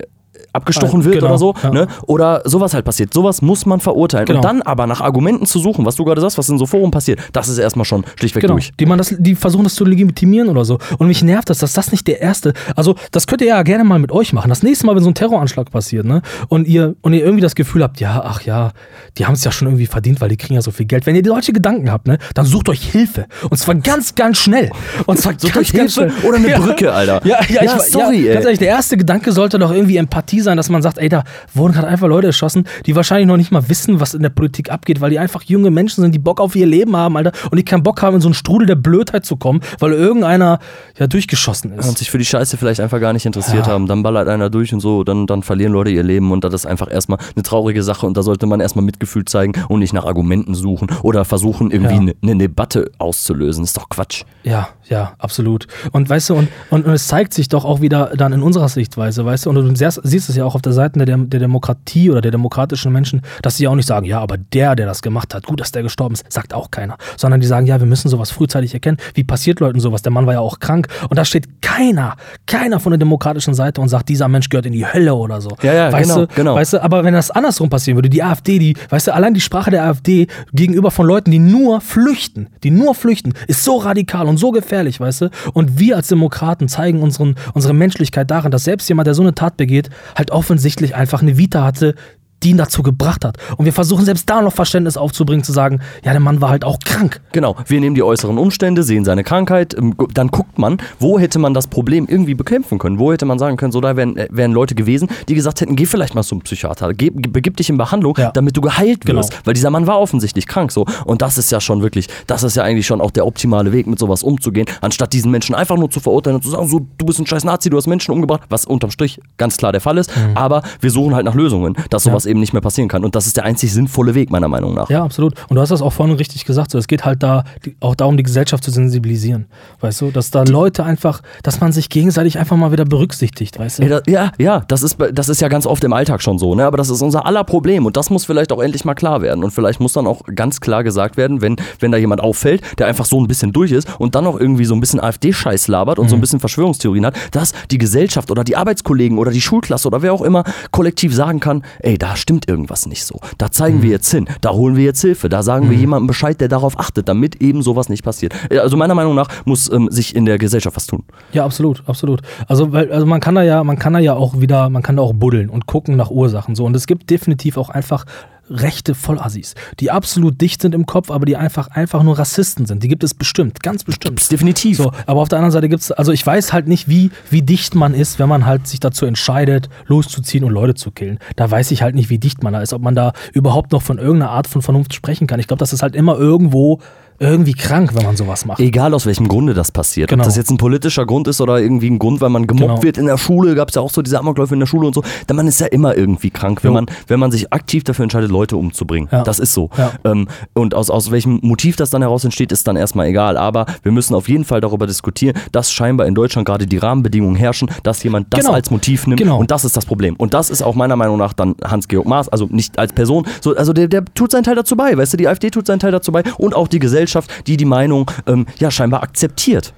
abgestochen Ah, wird genau, oder so, ja. ne? oder sowas halt passiert. Sowas muss man verurteilen. Genau. Und dann aber nach Argumenten zu suchen, was du gerade sagst, was in so Forum passiert, das ist erstmal schon schlichtweg Genau, durch. die, man das, die versuchen das zu legitimieren oder so. Und mich nervt das, dass das nicht der erste. Also, das könnt ihr ja gerne mal mit euch machen. Das nächste Mal, wenn so ein Terroranschlag passiert, ne? Und ihr, und ihr irgendwie das Gefühl habt, ja, ach ja, die haben es ja schon irgendwie verdient, weil die kriegen ja so viel Geld. Wenn ihr solche Gedanken habt, ne, dann sucht euch Hilfe. Und zwar ganz, ganz schnell. Und zwar Sucht ganz, euch ganz Hilfe schnell. oder eine Brücke, Alter. Ja, ja, Ja, ich, sorry, ja, ey. Ganz ehrlich, der erste Gedanke sollte doch irgendwie Empathie sein, dass man sagt, ey, da wurden gerade einfach Leute erschossen, die wahrscheinlich noch nicht mal wissen, was in der Politik abgeht, weil die einfach junge Menschen sind, die Bock auf ihr Leben haben, Alter, und die keinen Bock haben, in so einen Strudel der Blödheit zu kommen, weil irgendeiner ja durchgeschossen und ist. sich für die Scheiße vielleicht einfach gar nicht interessiert Ja. haben. Dann ballert einer durch und so, dann, dann verlieren Leute ihr Leben und das ist einfach erstmal eine traurige Sache und da sollte man erstmal Mitgefühl zeigen und nicht nach Argumenten suchen oder versuchen, irgendwie Ja. eine eine Debatte auszulösen. Ist doch Quatsch. Ja, ja, absolut. Und weißt du, und, und, und es zeigt sich doch auch wieder dann in unserer Sichtweise, weißt du, und du siehst, siehst es ja auch auf der Seite der, der Demokratie oder der demokratischen Menschen, dass sie auch nicht sagen, ja, aber der, der das gemacht hat, gut, dass der gestorben ist, sagt auch keiner. Sondern die sagen, ja, wir müssen sowas frühzeitig erkennen. Wie passiert Leuten sowas? Der Mann war ja auch krank. Und da steht keiner, keiner von der demokratischen Seite und sagt, dieser Mensch gehört in die Hölle oder so. Ja, ja, weißt genau, du, genau. Weißt du, aber wenn das andersrum passieren würde, die AfD, die, weißt du, allein die Sprache der AfD gegenüber von Leuten, die nur flüchten, die nur flüchten, ist so radikal und so gefährlich, weißt du? Und wir als Demokraten zeigen unseren, unsere Menschlichkeit darin, dass selbst jemand, der so eine Tat begeht, halt offensichtlich einfach eine Vita hatte, die ihn dazu gebracht hat. Und wir versuchen selbst da noch Verständnis aufzubringen, zu sagen, ja, der Mann war halt auch krank. Genau, wir nehmen die äußeren Umstände, sehen seine Krankheit, ähm, dann guckt man, wo hätte man das Problem irgendwie bekämpfen können, wo hätte man sagen können, so da wären, äh, wären Leute gewesen, die gesagt hätten, geh vielleicht mal zum Psychiater, geh, begib dich in Behandlung, Ja. damit du geheilt Genau. wirst, weil dieser Mann war offensichtlich krank so und das ist ja schon wirklich, das ist ja eigentlich schon auch der optimale Weg, mit sowas umzugehen, anstatt diesen Menschen einfach nur zu verurteilen und zu sagen, so du bist ein scheiß Nazi, du hast Menschen umgebracht, was unterm Strich ganz klar der Fall ist, Mhm. aber wir suchen halt nach Lösungen, dass sowas eben nicht mehr passieren kann und das ist der einzig sinnvolle Weg meiner Meinung nach. Ja, absolut. Und du hast das auch vorhin richtig gesagt. So, es geht halt da die, auch darum, die Gesellschaft zu sensibilisieren. Weißt du, dass da Leute einfach, dass man sich gegenseitig einfach mal wieder berücksichtigt, weißt du? Ja, ja, ja, das ist, das ist ja ganz oft im Alltag schon so, ne? aber das ist unser aller Problem und das muss vielleicht auch endlich mal klar werden und vielleicht muss dann auch ganz klar gesagt werden, wenn, wenn da jemand auffällt, der einfach so ein bisschen durch ist und dann noch irgendwie so ein bisschen AfD-Scheiß labert und so ein bisschen Verschwörungstheorien hat, dass die Gesellschaft oder die Arbeitskollegen oder die Schulklasse oder wer auch immer kollektiv sagen kann, ey, da stimmt irgendwas nicht so. Da zeigen wir jetzt hin, da holen wir jetzt Hilfe, da sagen wir jemandem Bescheid, der darauf achtet, damit eben sowas nicht passiert. Äh, Also meiner Meinung nach muss ähm, sich in der Gesellschaft was tun. Ja, absolut, absolut. Also, weil, also man kann da ja, man kann da ja auch wieder, man kann da auch buddeln und gucken nach Ursachen. So. Und es gibt definitiv auch einfach rechte Vollassis, die absolut dicht sind im Kopf, aber die einfach, einfach nur Rassisten sind. Die gibt es bestimmt, ganz bestimmt. Gibt's definitiv. So, aber auf der anderen Seite gibt es, also ich weiß halt nicht, wie, wie dicht man ist, wenn man halt sich dazu entscheidet, loszuziehen und Leute zu killen. Da weiß ich halt nicht, wie dicht man da ist, ob man da überhaupt noch von irgendeiner Art von Vernunft sprechen kann. Ich glaube, das ist halt immer irgendwo irgendwie krank, wenn man sowas macht. Egal aus welchem Grunde das passiert. Genau. Ob das jetzt ein politischer Grund ist oder irgendwie ein Grund, weil man gemobbt Genau. wird in der Schule, gab es ja auch so diese Amokläufe in der Schule und so. Dann man ist ja immer irgendwie krank, wenn Jo. man, wenn man sich aktiv dafür entscheidet, Leute umzubringen. Ja. Das ist so. Ja. Ähm, und aus, aus welchem Motiv das dann heraus entsteht, ist dann erstmal egal. Aber wir müssen auf jeden Fall darüber diskutieren, dass scheinbar in Deutschland gerade die Rahmenbedingungen herrschen, dass jemand das Genau. als Motiv nimmt. Genau. Und das ist das Problem. Und das ist auch meiner Meinung nach dann Hans-Georg Maas, also nicht als Person, so, also der, der tut seinen Teil dazu bei, weißt du, die AfD tut seinen Teil dazu bei und auch die Gesellschaft, die die Meinung ähm, ja scheinbar akzeptiert.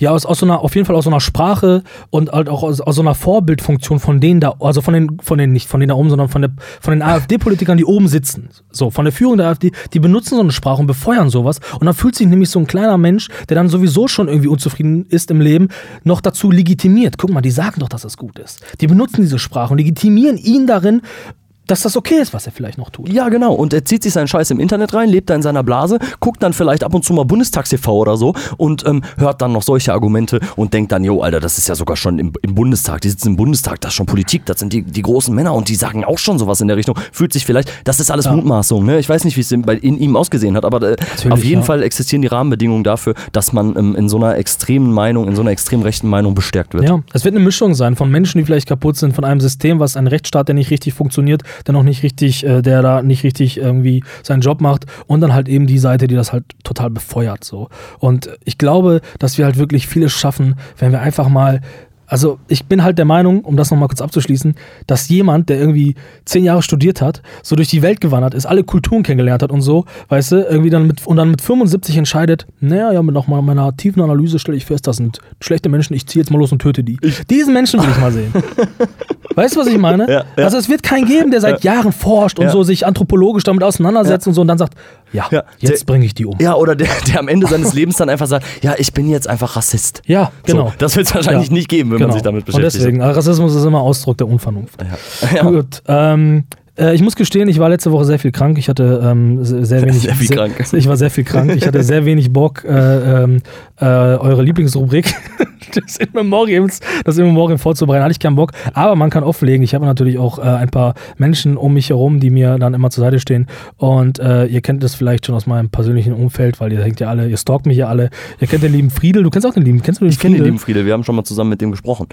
Ja, aus, aus so einer, auf jeden Fall aus so einer Sprache und halt auch aus, aus so einer Vorbildfunktion von denen da, also von den, von den, nicht von denen da oben, sondern von, der, von den AfD-Politikern, die oben sitzen. So, von der Führung der AfD, die benutzen so eine Sprache und befeuern sowas. Und dann fühlt sich nämlich so ein kleiner Mensch, der dann sowieso schon irgendwie unzufrieden ist im Leben, noch dazu legitimiert. Guck mal, die sagen doch, dass es gut ist. Die benutzen diese Sprache und legitimieren ihn darin, dass das okay ist, was er vielleicht noch tut. Ja, genau. Und er zieht sich seinen Scheiß im Internet rein, lebt da in seiner Blase, guckt dann vielleicht ab und zu mal Bundestagstv oder so und ähm, hört dann noch solche Argumente und denkt dann, jo, Alter, das ist ja sogar schon im, im Bundestag. Die sitzen im Bundestag, das ist schon Politik, das sind die, die großen Männer und die sagen auch schon sowas in der Richtung. Fühlt sich vielleicht, das ist alles Ja. Mutmaßung, ne? Ich weiß nicht, wie es in, in ihm ausgesehen hat, aber äh, auf jeden ja. Fall existieren die Rahmenbedingungen dafür, dass man ähm, in so einer extremen Meinung, in so einer extrem rechten Meinung bestärkt wird. Ja, es wird eine Mischung sein von Menschen, die vielleicht kaputt sind, von einem System, was ein Rechtsstaat, der nicht richtig funktioniert, der noch nicht richtig, äh, der da nicht richtig irgendwie seinen Job macht und dann halt eben die Seite, die das halt total befeuert so. Und ich glaube, dass wir halt wirklich vieles schaffen, wenn wir einfach mal also ich bin halt der Meinung, um das nochmal kurz abzuschließen, dass jemand, der irgendwie zehn Jahre studiert hat, so durch die Welt gewandert ist, alle Kulturen kennengelernt hat und so, weißt du, irgendwie dann mit, und dann mit 75 entscheidet, naja, ja, mit nochmal meiner tiefen Analyse stelle ich fest, das sind schlechte Menschen, ich ziehe jetzt mal los und töte die. Diesen Menschen will ich mal sehen. *laughs* Weißt du, was ich meine? Ja, ja. Also es wird keinen geben, der seit Jahren forscht und Ja. so sich anthropologisch damit auseinandersetzt und so und dann sagt, ja, Ja, jetzt bringe ich die um. Ja, oder der, der am Ende seines Lebens dann einfach sagt, ja, ich bin jetzt einfach Rassist. Ja, genau. So, das wird es wahrscheinlich Ja. nicht geben, wenn man sich damit Und beschäftigt. deswegen, Rassismus ist immer Ausdruck der Unvernunft. Ja. *laughs* Gut, ähm, äh, ich muss gestehen, ich war letzte Woche sehr viel krank. Ich hatte ähm, sehr, *laughs* sehr wenig. Sehr viel krank. *laughs* Ich war sehr viel krank. Ich hatte sehr wenig Bock, äh, ähm, äh, eure Lieblingsrubrik, *laughs* das In Memoriams, das In Memoriam vorzubereiten. Hatte ich keinen Bock. Aber man kann auflegen. Ich habe natürlich auch äh, ein paar Menschen um mich herum, die mir dann immer zur Seite stehen. Und äh, ihr kennt das vielleicht schon aus meinem persönlichen Umfeld, weil ihr hängt ja alle, ihr stalkt mich ja alle. Ihr kennt den lieben Friedel. Du kennst auch den lieben. Kennst du den Ich kenne den lieben Friedel, wir haben schon mal zusammen mit dem gesprochen.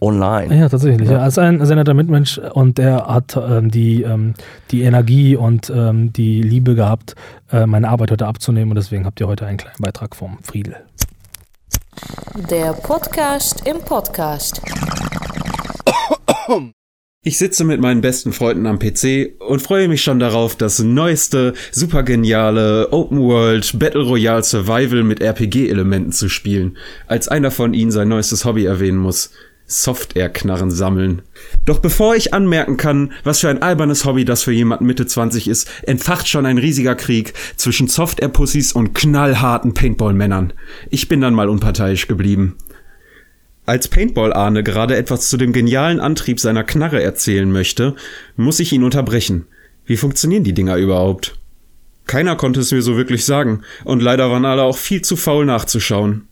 Online. Ja, tatsächlich. Ja. Er ist ein sehr netter Mitmensch und der hat ähm, die, ähm, die Energie und ähm, die Liebe gehabt, äh, meine Arbeit heute abzunehmen und deswegen habt ihr heute einen kleinen Beitrag vom Friedel. Der Podcast im Podcast. Ich sitze mit meinen besten Freunden am PC und freue mich schon darauf, das neueste, supergeniale Open World Battle Royale Survival mit RPG-Elementen zu spielen, als einer von ihnen sein neuestes Hobby erwähnen muss. Software-Knarren sammeln. Doch bevor ich anmerken kann, was für ein albernes Hobby das für jemanden Mitte 20 ist, entfacht schon ein riesiger Krieg zwischen Software-Pussys und knallharten Paintball-Männern. Ich bin dann mal unparteiisch geblieben. Als Paintball-Ahne gerade etwas zu dem genialen Antrieb seiner Knarre erzählen möchte, muss ich ihn unterbrechen. Wie funktionieren die Dinger überhaupt? Keiner konnte es mir so wirklich sagen, und leider waren alle auch viel zu faul nachzuschauen.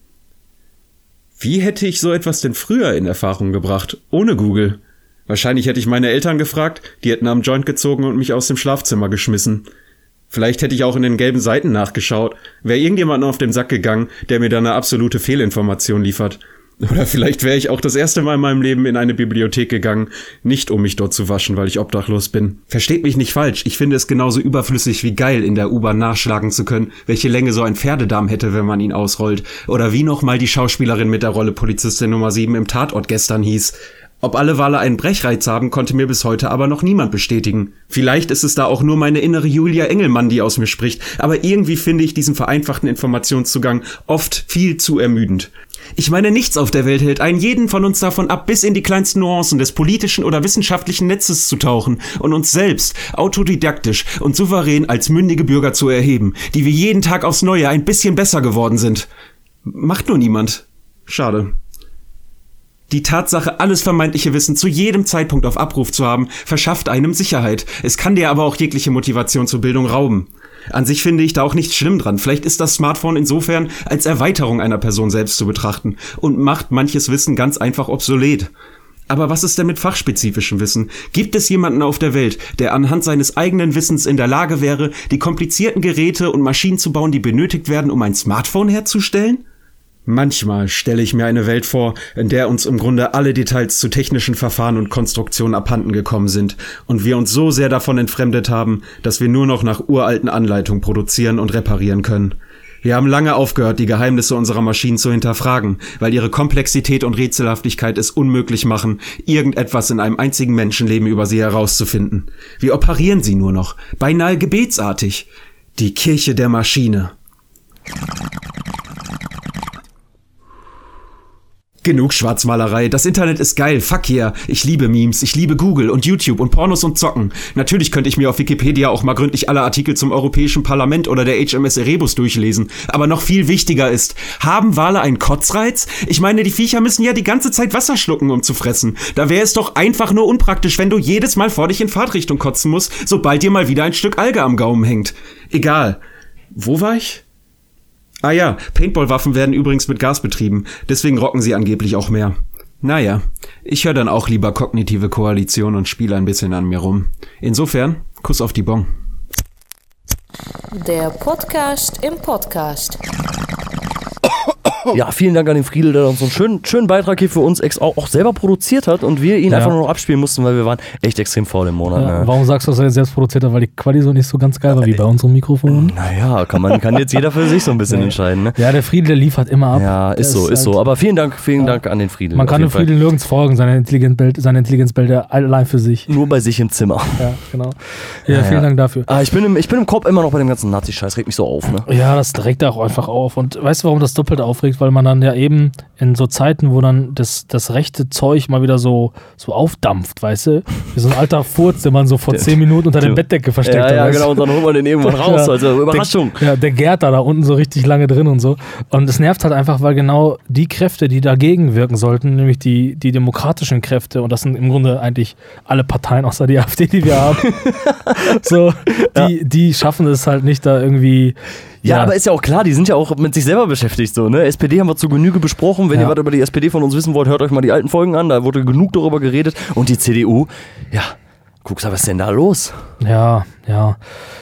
Wie hätte ich so etwas denn früher in Erfahrung gebracht, ohne Google? Wahrscheinlich hätte ich meine Eltern gefragt, die hätten am Joint gezogen und mich aus dem Schlafzimmer geschmissen. Vielleicht hätte ich auch in den gelben Seiten nachgeschaut, wäre irgendjemand auf den Sack gegangen, der mir dann eine absolute Fehlinformation liefert. Oder vielleicht wäre ich auch das erste Mal in meinem Leben in eine Bibliothek gegangen, nicht um mich dort zu waschen, weil ich obdachlos bin. Versteht mich nicht falsch, ich finde es genauso überflüssig wie geil, in der U-Bahn nachschlagen zu können, welche Länge so ein Pferdedarm hätte, wenn man ihn ausrollt. Oder wie nochmal die Schauspielerin mit der Rolle Polizistin Nummer 7 im Tatort gestern hieß. Ob alle Wale einen Brechreiz haben, konnte mir bis heute aber noch niemand bestätigen. Vielleicht ist es da auch nur meine innere Julia Engelmann, die aus mir spricht, aber irgendwie finde ich diesen vereinfachten Informationszugang oft viel zu ermüdend. Ich meine, nichts auf der Welt hält einen jeden von uns davon ab, bis in die kleinsten Nuancen des politischen oder wissenschaftlichen Netzes zu tauchen und uns selbst autodidaktisch und souverän als mündige Bürger zu erheben, die wir jeden Tag aufs Neue ein bisschen besser geworden sind. Macht nur niemand. Schade. Die Tatsache, alles vermeintliche Wissen zu jedem Zeitpunkt auf Abruf zu haben, verschafft einem Sicherheit. Es kann dir aber auch jegliche Motivation zur Bildung rauben. An sich finde ich da auch nichts schlimm dran. Vielleicht ist das Smartphone insofern als Erweiterung einer Person selbst zu betrachten und macht manches Wissen ganz einfach obsolet. Aber was ist denn mit fachspezifischem Wissen? Gibt es jemanden auf der Welt, der anhand seines eigenen Wissens in der Lage wäre, die komplizierten Geräte und Maschinen zu bauen, die benötigt werden, um ein Smartphone herzustellen? Manchmal stelle ich mir eine Welt vor, in der uns im Grunde alle Details zu technischen Verfahren und Konstruktionen abhanden gekommen sind und wir uns so sehr davon entfremdet haben, dass wir nur noch nach uralten Anleitungen produzieren und reparieren können. Wir haben lange aufgehört, die Geheimnisse unserer Maschinen zu hinterfragen, weil ihre Komplexität und Rätselhaftigkeit es unmöglich machen, irgendetwas in einem einzigen Menschenleben über sie herauszufinden. Wir operieren sie nur noch, beinahe gebetsartig. Die Kirche der Maschine. Genug Schwarzmalerei. Das Internet ist geil. Fuck yeah. Ich liebe Memes. Ich liebe Google und YouTube und Pornos und Zocken. Natürlich könnte ich mir auf Wikipedia auch mal gründlich alle Artikel zum Europäischen Parlament oder der HMS Erebus durchlesen. Aber noch viel wichtiger ist, haben Wale einen Kotzreiz? Ich meine, die Viecher müssen ja die ganze Zeit Wasser schlucken, um zu fressen. Da wäre es doch einfach nur unpraktisch, wenn du jedes Mal vor dich in Fahrtrichtung kotzen musst, sobald dir mal wieder ein Stück Alge am Gaumen hängt. Egal. Wo war ich? Ah ja, Paintball-Waffen werden übrigens mit Gas betrieben, deswegen rocken sie angeblich auch mehr. Naja, ich höre dann auch lieber kognitive Koalition und spiele ein bisschen an mir rum. Insofern, Kuss auf die Bon. Der Podcast im Podcast. Ja, vielen Dank an den Friedel, der uns so einen schönen, schönen Beitrag hier für uns auch, selber produziert hat und wir ihn Ja. einfach nur noch abspielen mussten, weil wir waren echt extrem faul im Monat. Ja, ne? warum sagst du, dass er jetzt selbst produziert hat? Weil die Quali so nicht so ganz geil war wie bei unserem Mikrofon. Naja, kann, man, kann jetzt jeder für sich so ein bisschen *laughs* entscheiden. Ne? Ja, der Friedel, der liefert immer ab. Ja, ist so, ist so. halt- Aber vielen Dank, vielen Dank an den Friedel. Man kann dem Friedel nirgends folgen, seine Intelligenzbild, seine Intelligenzbilder allein für sich. Nur bei sich im Zimmer. *laughs* Ja, genau. Ja, vielen. Dank dafür. Ah, ich bin im, ich bin im Kopf immer noch bei dem ganzen Nazi-Scheiß, regt mich so auf, ne? Ja, das regt auch einfach auf. Und weißt du, warum das doppelt aufregt? Weil man dann ja eben in so Zeiten, wo dann das, das rechte Zeug mal wieder so, so aufdampft, weißt du? Wie so ein alter Furz, den man so vor zehn Minuten unter der Bettdecke versteckt Ja, hat. ja, weißt du? genau, und dann holt man den irgendwann *laughs* raus, Ja. also Überraschung. Der, ja, der gärt da, da unten so richtig lange drin und so. Und es nervt halt einfach, weil genau die Kräfte, die dagegen wirken sollten, nämlich die, die demokratischen Kräfte, und das sind im Grunde eigentlich alle Parteien außer die *laughs* AfD, die wir haben, *laughs* so, die, die schaffen es halt nicht da irgendwie. Ja, aber ist ja auch klar, die sind ja auch mit sich selber beschäftigt so, ne? SPD haben wir zu Genüge besprochen. Wenn Ja. ihr was über die SPD von uns wissen wollt, hört euch mal die alten Folgen an, da wurde genug darüber geredet. Und die CDU, ja, guckst mal, was ist denn da los? Ja, ja.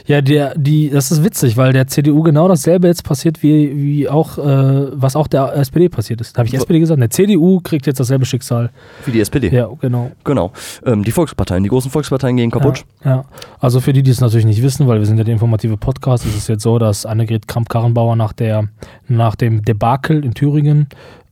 Ja, der, die, das ist witzig, weil der CDU genau dasselbe jetzt passiert, wie, wie auch, äh, was auch der SPD passiert ist. Habe ich SPD gesagt? Der CDU kriegt jetzt dasselbe Schicksal. Wie die SPD. Ja, genau. Genau. Ähm, die Volksparteien, die großen Volksparteien gehen kaputt. Ja, ja, also für die, die es natürlich nicht wissen, weil wir sind ja der informative Podcast, ist es jetzt so, dass Annegret Kramp-Karrenbauer nach, der, nach dem Debakel in Thüringen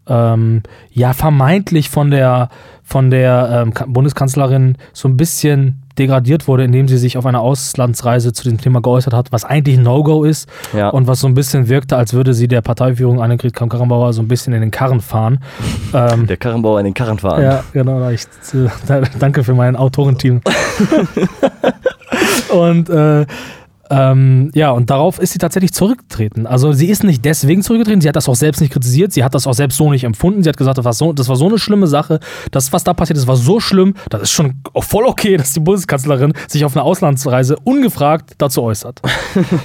ähm, ja vermeintlich von der, von der ähm, Ka- Bundeskanzlerin so ein bisschen degradiert wurde, indem sie sich auf einer Auslandsreise zu dem Thema geäußert hat, was eigentlich ein No-Go ist Ja. und was so ein bisschen wirkte, als würde sie der Parteiführung Annegret Kramp-Karrenbauer so ein bisschen in den Karren fahren. *laughs* Ähm, Der Karrenbauer in den Karren fahren. ja, genau. Ich, äh, da- *laughs* danke für mein Autorenteam. *laughs* und äh, ähm, ja, und darauf ist sie tatsächlich zurückgetreten. Also sie ist nicht deswegen zurückgetreten, sie hat das auch selbst nicht kritisiert, sie hat das auch selbst so nicht empfunden. Sie hat gesagt, das war so, das war so eine schlimme Sache, das, was da passiert ist, war so schlimm, das ist schon voll okay, *laughs* dass die Bundeskanzlerin sich auf einer Auslandsreise ungefragt dazu äußert.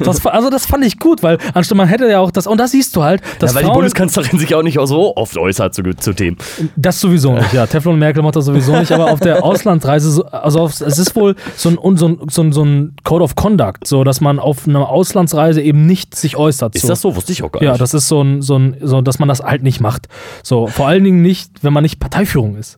Das, also das fand ich gut, weil anstatt man hätte ja auch das, und das siehst du halt, dass Ja, weil die Frauen- Bundeskanzlerin sich auch nicht auch so oft äußert zu, zu Themen. das sowieso nicht, ja. Teflon Merkel macht das sowieso nicht, aber auf der Auslandsreise, so- also auf, es ist wohl so ein, so, ein, so, ein, so ein Code of Conduct, so dass man auf einer Auslandsreise eben nicht sich äußert. Ist so. das so? Wusste ich auch gar Ja, nicht. das ist so ein, so ein, so, dass man das halt nicht macht. So, vor allen Dingen nicht, wenn man nicht Parteiführung ist.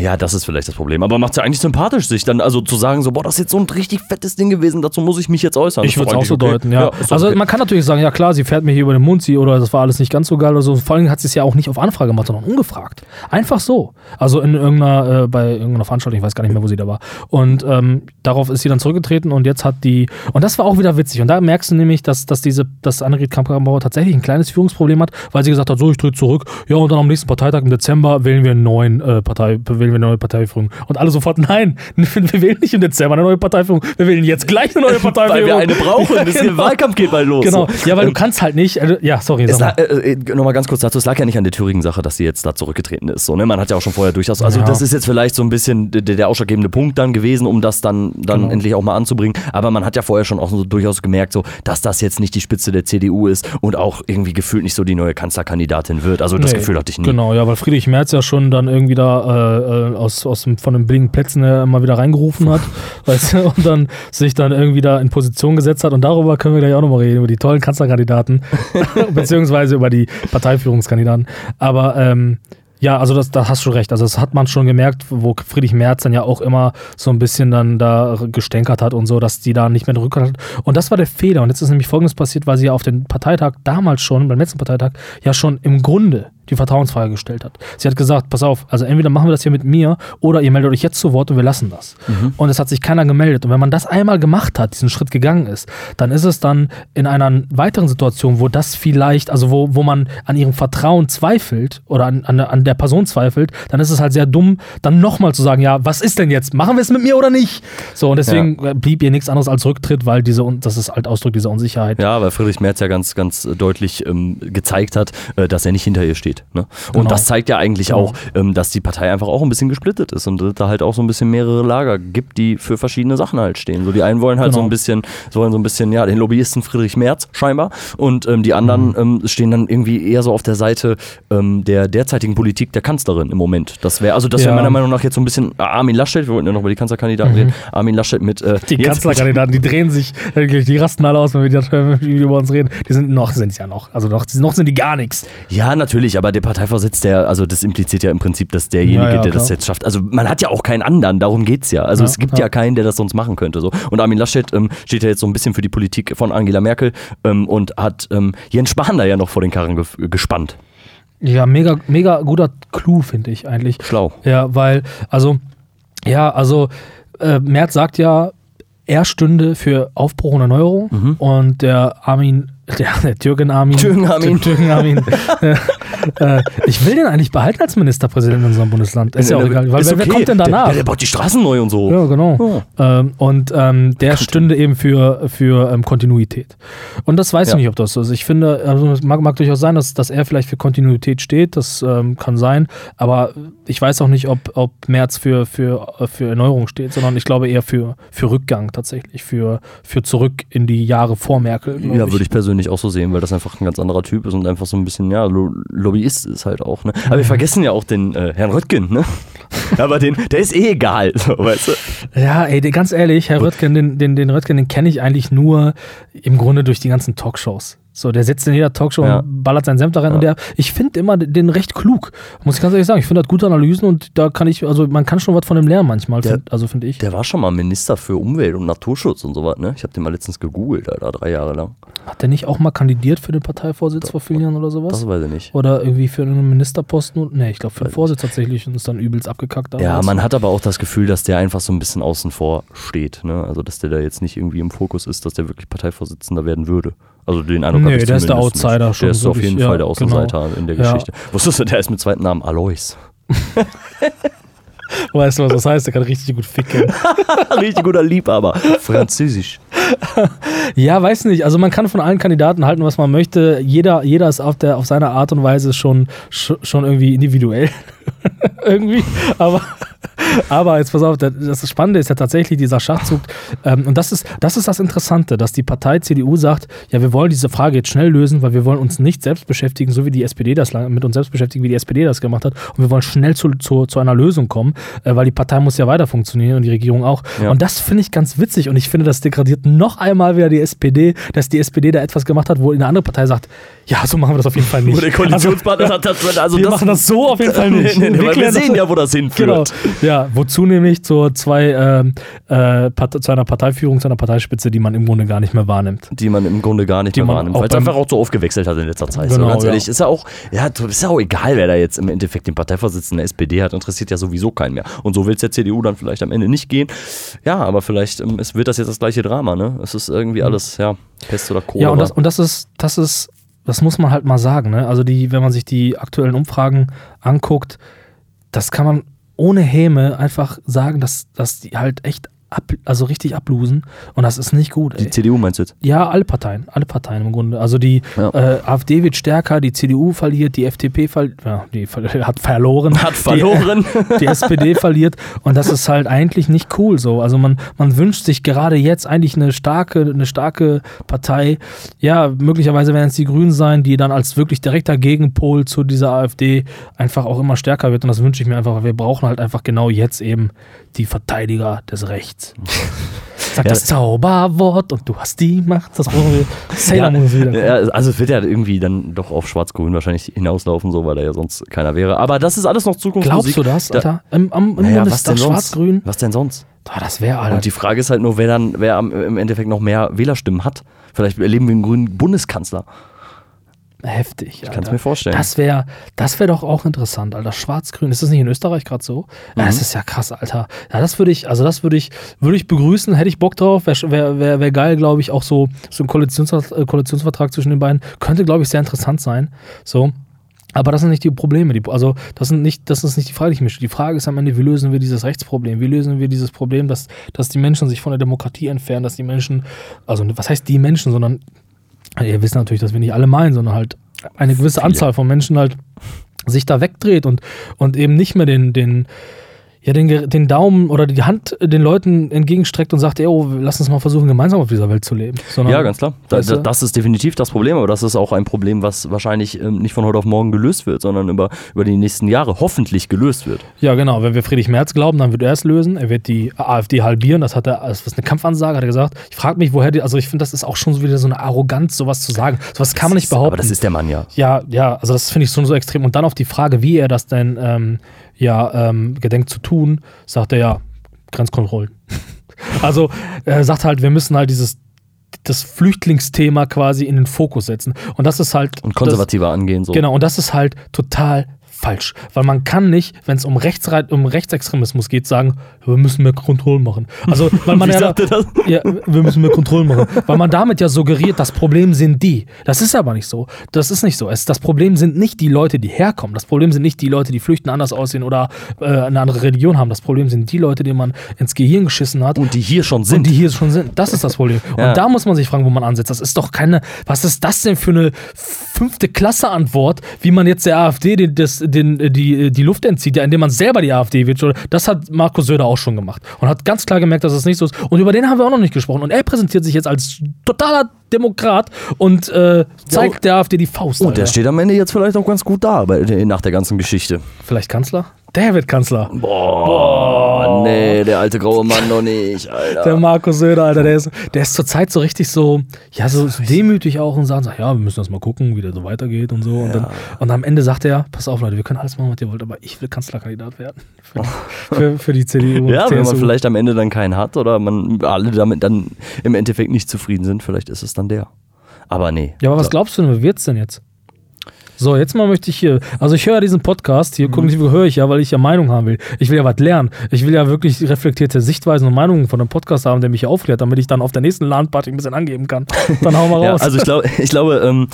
Ja, das ist vielleicht das Problem. Aber macht es ja eigentlich sympathisch, sich dann also zu sagen, so, boah, das ist jetzt so ein richtig fettes Ding gewesen, dazu muss ich mich jetzt äußern. Ich würde es auch so okay. deuten, ja. doch also okay. man kann natürlich sagen, ja klar, sie fährt mir hier über den Mund, sie oder das war alles nicht ganz so geil oder so. Vor allem hat sie es ja auch nicht auf Anfrage gemacht, sondern ungefragt. Einfach so. Also in irgendeiner, äh, bei irgendeiner Veranstaltung, ich weiß gar nicht mehr, wo sie da war. Und ähm, darauf ist sie dann zurückgetreten und jetzt hat die, und das war auch wieder witzig. Und da merkst du nämlich, dass, dass diese, dass Annegret Kramp-Karrenbauer tatsächlich ein kleines Führungsproblem hat, weil sie gesagt hat, so, ich trete zurück. Ja, und dann am nächsten Parteitag im Dezember wählen wir einen neuen äh, Partei, wählen wir eine neue Parteiführung. Und alle sofort, nein, *laughs* wir wählen nicht im Dezember eine neue Parteiführung, wir wählen jetzt gleich eine neue Parteiführung. *laughs* Weil wir eine brauchen. Das Ja, der Wahlkampf geht bald los. Genau, ja, weil Ähm, du kannst halt nicht, äh, ja, sorry, sag mal. äh, äh, Nochmal ganz kurz dazu, es lag ja nicht an der Thüringen-Sache, dass sie jetzt da zurückgetreten ist. So, ne? Man hat ja auch schon vorher durchaus, also Ja. das ist jetzt vielleicht so ein bisschen der, der ausschlaggebende Punkt dann gewesen, um das dann, dann Genau. endlich auch mal anzubringen. Aber man hat ja vorher schon auch so durchaus gemerkt, so, dass das jetzt nicht die Spitze der CDU ist und auch irgendwie gefühlt nicht so die neue Kanzlerkandidatin wird. Also das Nee, Gefühl hatte ich nie. Genau, ja, weil Friedrich Merz ja schon dann irgendwie da äh, äh, aus, aus dem, von den billigen Plätzen her immer wieder reingerufen hat, *laughs* weißt du, und dann sich dann irgendwie da in Position gesetzt hat. Und darüber können wir gleich auch nochmal reden, über die tollen Kanzlerkandidaten, *laughs* *laughs* beziehungsweise über die Parteiführungskandidaten. Aber ähm, ja, also das, da hast du recht. Also das hat man schon gemerkt, wo Friedrich Merz dann ja auch immer so ein bisschen dann da gestänkert hat und so, dass die da nicht mehr den Rückhalt hat. Und das war der Fehler. Und jetzt ist nämlich Folgendes passiert, weil sie ja auf dem Parteitag damals schon, beim letzten Parteitag, ja schon im Grunde die Vertrauensfrage gestellt hat. Sie hat gesagt, pass auf, also entweder machen wir das hier mit mir oder ihr meldet euch jetzt zu Wort und wir lassen das. Mhm. Und es hat sich keiner gemeldet. Und wenn man das einmal gemacht hat, diesen Schritt gegangen ist, dann ist es dann in einer weiteren Situation, wo das vielleicht, also wo, wo man an ihrem Vertrauen zweifelt oder an, an, an der Person zweifelt, dann ist es halt sehr dumm, dann nochmal zu sagen, ja, was ist denn jetzt? Machen wir es mit mir oder nicht? So, und deswegen äh, blieb ihr nichts anderes als Rücktritt, weil diese, das ist halt Ausdruck dieser Unsicherheit. Ja, weil Friedrich Merz ja ganz, ganz deutlich ähm, gezeigt hat, äh, dass er nicht hinter ihr steht. Ne? Und Genau. das zeigt ja eigentlich Genau. auch, ähm, dass die Partei einfach auch ein bisschen gesplittet ist und da halt auch so ein bisschen mehrere Lager gibt, die für verschiedene Sachen halt stehen. So die einen wollen halt so Genau. ein bisschen, so wollen so ein bisschen, ja, den Lobbyisten Friedrich Merz scheinbar und ähm, die anderen Mhm. ähm, stehen dann irgendwie eher so auf der Seite ähm, der derzeitigen Politik der Kanzlerin im Moment. Das wäre, also das wäre Ja. meiner Meinung nach jetzt so ein bisschen äh, Armin Laschet, wir wollten ja noch über die Kanzlerkandidaten reden, Armin Laschet mit äh, Mhm. Die Kanzlerkandidaten, die drehen sich, wirklich, die rasten alle aus, wenn wir, die, wenn *laughs* wir über uns reden. Die sind noch, sind es ja noch. Also noch, noch sind die gar nichts. Ja, natürlich, aber der Parteivorsitz, der, also das impliziert ja im Prinzip, dass derjenige, Ja, ja, der das jetzt schafft, also man hat ja auch keinen anderen, darum geht's ja. Also Ja, es gibt ja. keinen, der das sonst machen könnte. So. Und Armin Laschet ähm, steht ja jetzt so ein bisschen für die Politik von Angela Merkel ähm, und hat ähm, Jens Spahn da ja noch vor den Karren ge gespannt. Ja, mega, mega guter Clou, finde ich eigentlich. Schlau. Ja, weil, also, ja, also, äh, Merz sagt ja, er stünde für Aufbruch und Erneuerung Mhm. und der Armin, der, der Türken Armin. Türken Armin. Türken Armin. *laughs* äh, ich will den eigentlich behalten als Ministerpräsident in unserem Bundesland. Ist ja auch egal. Weil wer, wer okay. kommt denn danach? Der, der baut die Straßen neu und so. Ja, genau. Ähm, und ähm, der stünde eben für, für ähm, Kontinuität. Und das weiß Ja. ich nicht, ob das so ist. Ich finde, also es mag, mag durchaus sein, dass, dass er vielleicht für Kontinuität steht, das ähm, kann sein, aber ich weiß auch nicht, ob, ob Merz für, für, für Erneuerung steht, sondern ich glaube eher für, für Rückgang tatsächlich, für, für zurück in die Jahre vor Merkel. Ja, würde ich persönlich auch so sehen, weil das einfach ein ganz anderer Typ ist und einfach so ein bisschen, ja, Lo Lobbyist ist halt auch, ne? Aber wir vergessen ja auch den äh, Herrn Röttgen, ne? *laughs* Aber den, der ist eh egal, so, weißt du? Ja, ey, ganz ehrlich, Herr Röttgen, den, den, den Röttgen, den kenne ich eigentlich nur im Grunde durch die ganzen Talkshows. So, der sitzt in jeder Talkshow Ja. und ballert seinen Senf da rein und der, ich finde immer den recht klug. Muss ich ganz ehrlich sagen. Ich finde, er hat gute Analysen und da kann ich, also man kann schon was von dem lernen manchmal, Der- find, also finde ich. Der war schon mal Minister für Umwelt und Naturschutz und sowas, ne? Ich habe den mal letztens gegoogelt, Alter, drei Jahre lang. Hat der nicht auch mal kandidiert für den Parteivorsitz vor vielen Jahren oder sowas? Das weiß ich nicht. Oder irgendwie für einen Ministerposten? Nee, ich glaube für den Vorsitz tatsächlich und ist dann übelst abgekackt. Ja, damals. man hat aber auch das Gefühl, dass der einfach so ein bisschen außen vor steht, ne? Also, dass der da jetzt nicht irgendwie im Fokus ist, dass der wirklich Parteivorsitzender werden würde. Also, den Eindruck Nee, hab ich der ist der Outsider nicht. schon Der ist auf wirklich, jeden ja, Fall der Außenseiter in der Ja. Geschichte. Wusstest du, der ist mit zweiten Namen Alois. *laughs* *laughs* Weißt du, was das heißt? Der kann richtig gut ficken. *laughs* Richtig guter Liebhaber. Französisch. *laughs* Ja, weiß nicht. Also man kann von allen Kandidaten halten, was man möchte. Jeder, jeder ist auf, der, auf seine Art und Weise schon, sch- schon irgendwie individuell. irgendwie. Aber, aber jetzt pass auf, das- Spannende ist ja tatsächlich dieser Schachzug. Ähm, und das ist, das ist das Interessante, dass die Partei CDU sagt, ja, wir wollen diese Frage jetzt schnell lösen, weil wir wollen uns nicht selbst beschäftigen, so wie die SPD das mit uns selbst beschäftigen, wie die SPD das gemacht hat. Und wir wollen schnell zu, zu, zu einer Lösung kommen, äh, weil die Partei muss ja weiter funktionieren und die Regierung auch. Ja. Und das finde ich ganz witzig und ich finde, das degradiert noch einmal wieder die SPD, dass die SPD da etwas gemacht hat, wo eine andere Partei sagt, ja, so machen wir das auf jeden Fall *laughs* nicht. Wo der Koalitionspartner sagt, das, also wir das, machen das so auf jeden Fall *laughs* nicht. Nee, nee, weil wir das- sehen ja, wo das Genau. hinführt. Ja, wozu nämlich zur zwei, ähm, äh, Part zu einer Parteiführung, zu einer Parteispitze, die man im Grunde gar nicht mehr wahrnimmt. Die man im Grunde gar nicht Die mehr wahrnimmt, weil es einfach auch so aufgewechselt hat in letzter Zeit. so, Genau, ganz ja. ehrlich, ist ja auch, ja, ist ja auch egal, wer da jetzt im Endeffekt den Parteivorsitzenden der SPD hat, interessiert ja sowieso keinen mehr. Und so will es der CDU dann vielleicht am Ende nicht gehen. Ja, aber vielleicht ähm, es wird das jetzt das gleiche Drama, ne? Es ist irgendwie alles, ja, Pest oder Cholera. Ja, und das, und das ist, das ist, das muss man halt mal sagen. Ne? Also die, wenn man sich die aktuellen Umfragen anguckt, das kann man ohne Häme einfach sagen, dass, dass die halt echt ab, also richtig ablosen. Und das ist nicht gut. die Ey. CDU meinst du jetzt? Ja, alle Parteien, alle Parteien im Grunde. Also die Ja. äh, AfD wird stärker, die CDU verliert, die FDP verliert, ja, die *laughs* hat verloren. Hat verloren. Die, die SPD verliert und das ist halt eigentlich nicht cool so. Also man, man wünscht sich gerade jetzt eigentlich eine starke, eine starke Partei. Ja, möglicherweise werden es die Grünen sein, die dann als wirklich direkter Gegenpol zu dieser AfD einfach auch immer stärker wird. Und das wünsche ich mir einfach, weil wir brauchen halt einfach genau jetzt eben die Verteidiger des Rechts. *laughs* Sag Ja. das Zauberwort und du hast die Macht. Das brauchen wir. Sailor Moon ist wieder. Ja, also es wird ja irgendwie dann doch auf Schwarz-Grün wahrscheinlich hinauslaufen, so, weil da ja sonst keiner wäre. Aber das ist alles noch Zukunftsmusik. Glaubst du das, Da- Alter? Im, am, im Naja, was denn Bundestag sonst? schwarz-grün? Was denn sonst? Ah, das wäre, Alter. Und die Frage ist halt nur, wer dann, wer am, im Endeffekt noch mehr Wählerstimmen hat. Vielleicht erleben wir einen grünen Bundeskanzler. Heftig. Ich kann es mir vorstellen. Das wäre das wär doch auch interessant, Alter. Schwarz-Grün. Ist das nicht in Österreich gerade so? Ja, das ist ja krass, Alter. Ja, das würde ich, also das würde ich, würde ich begrüßen, hätte ich Bock drauf. Wäre wär, wär, wär geil, glaube ich, auch so, so ein Koalitionsvertrag, äh, Koalitionsvertrag zwischen den beiden. Könnte, glaube ich, sehr interessant sein. So. Aber das sind nicht die Probleme. Die, also, das, sind nicht, das ist nicht die Frage, die ich stelle. Die Frage ist am Ende, wie lösen wir dieses Rechtsproblem? Wie lösen wir dieses Problem, dass, dass die Menschen sich von der Demokratie entfernen, dass die Menschen, also was heißt die Menschen, sondern ihr wisst natürlich, dass wir nicht alle meinen, sondern halt eine gewisse Anzahl von Menschen halt sich da wegdreht und, und eben nicht mehr den, den, ja, den, den Daumen oder die Hand den Leuten entgegenstreckt und sagt, ey, oh, lass uns mal versuchen, gemeinsam auf dieser Welt zu leben. Sondern, Ja, ganz klar. Weißt du? da, das ist definitiv das Problem, aber das ist auch ein Problem, was wahrscheinlich ähm, nicht von heute auf morgen gelöst wird, sondern über, über die nächsten Jahre hoffentlich gelöst wird. Ja, genau. Wenn wir Friedrich Merz glauben, dann wird er es lösen. Er wird die AfD halbieren. Das hat er, das ist eine Kampfansage, hat er gesagt. Ich frage mich, woher die, also ich finde, das ist auch schon so wieder so eine Arroganz, sowas zu sagen. Sowas kann man nicht behaupten. Aber das ist der Mann ja. Ja, ja, also das finde ich schon so extrem. Und dann auf die Frage, wie er das denn ähm, ja, ähm, gedenkt zu tun, sagt er ja, Grenzkontrollen. *laughs* also er sagt halt, wir müssen halt dieses das Flüchtlingsthema quasi in den Fokus setzen. Und das ist halt. Und konservativer angehen so. Genau, und das ist halt total falsch. Weil man kann nicht, wenn es um, Rechtsrei- um Rechtsextremismus geht, sagen, wir müssen mehr Kontrollen machen. Also, *laughs* weil man ja, ja, wir müssen mehr Kontrollen machen. Weil man damit ja suggeriert, das Problem sind die. Das ist aber nicht so. Das ist nicht so. Es, das Problem sind nicht die Leute, die herkommen. Das Problem sind nicht die Leute, die flüchten, anders aussehen oder äh, eine andere Religion haben. Das Problem sind die Leute, denen man ins Gehirn geschissen hat. Und die hier schon Und sind. die hier schon sind. Das ist das Problem. Ja. Und da muss man sich fragen, wo man ansetzt. Das ist doch keine, was ist das denn für eine fünfte Klasse Antwort, wie man jetzt der AfD den, das, den, die, die Luft entzieht, indem man selber die AfD wird. Das hat Markus Söder auch schon gemacht. Und hat ganz klar gemerkt, dass das nicht so ist. Und über den haben wir auch noch nicht gesprochen. Und er präsentiert sich jetzt als totaler Demokrat und äh, zeigt der AfD die Faust. Und der Alter. steht am Ende jetzt vielleicht auch ganz gut da bei, nach der ganzen Geschichte. Vielleicht Kanzler? Der wird Kanzler. Boah, nee, der alte graue Mann noch nicht, Alter. Der Markus Söder, Alter, der ist, der ist zurzeit so richtig so, ja, so demütig auch und sagt, ja, wir müssen das mal gucken, wie der so weitergeht und so. Und, dann, und am Ende sagt er, pass auf, Leute, wir können alles machen, was ihr wollt, aber ich will Kanzlerkandidat werden. *laughs* Für, für, für die CDU. *laughs* ja, wenn man CSU. vielleicht am Ende dann keinen hat oder man alle damit dann im Endeffekt nicht zufrieden sind, vielleicht ist es dann der. Aber nee. Ja, aber was glaubst du denn, wie wird's denn jetzt? So, jetzt mal möchte ich hier, also ich höre ja diesen Podcast, hier kognitive höre ich ja, weil ich ja Meinung haben will. Ich will ja was lernen. Ich will ja wirklich reflektierte Sichtweisen und Meinungen von einem Podcast haben, der mich aufklärt, damit ich dann auf der nächsten LAN-Party ein bisschen angeben kann. Dann hau mal *laughs* Ja, raus. also ich glaube, ich glaube, ähm,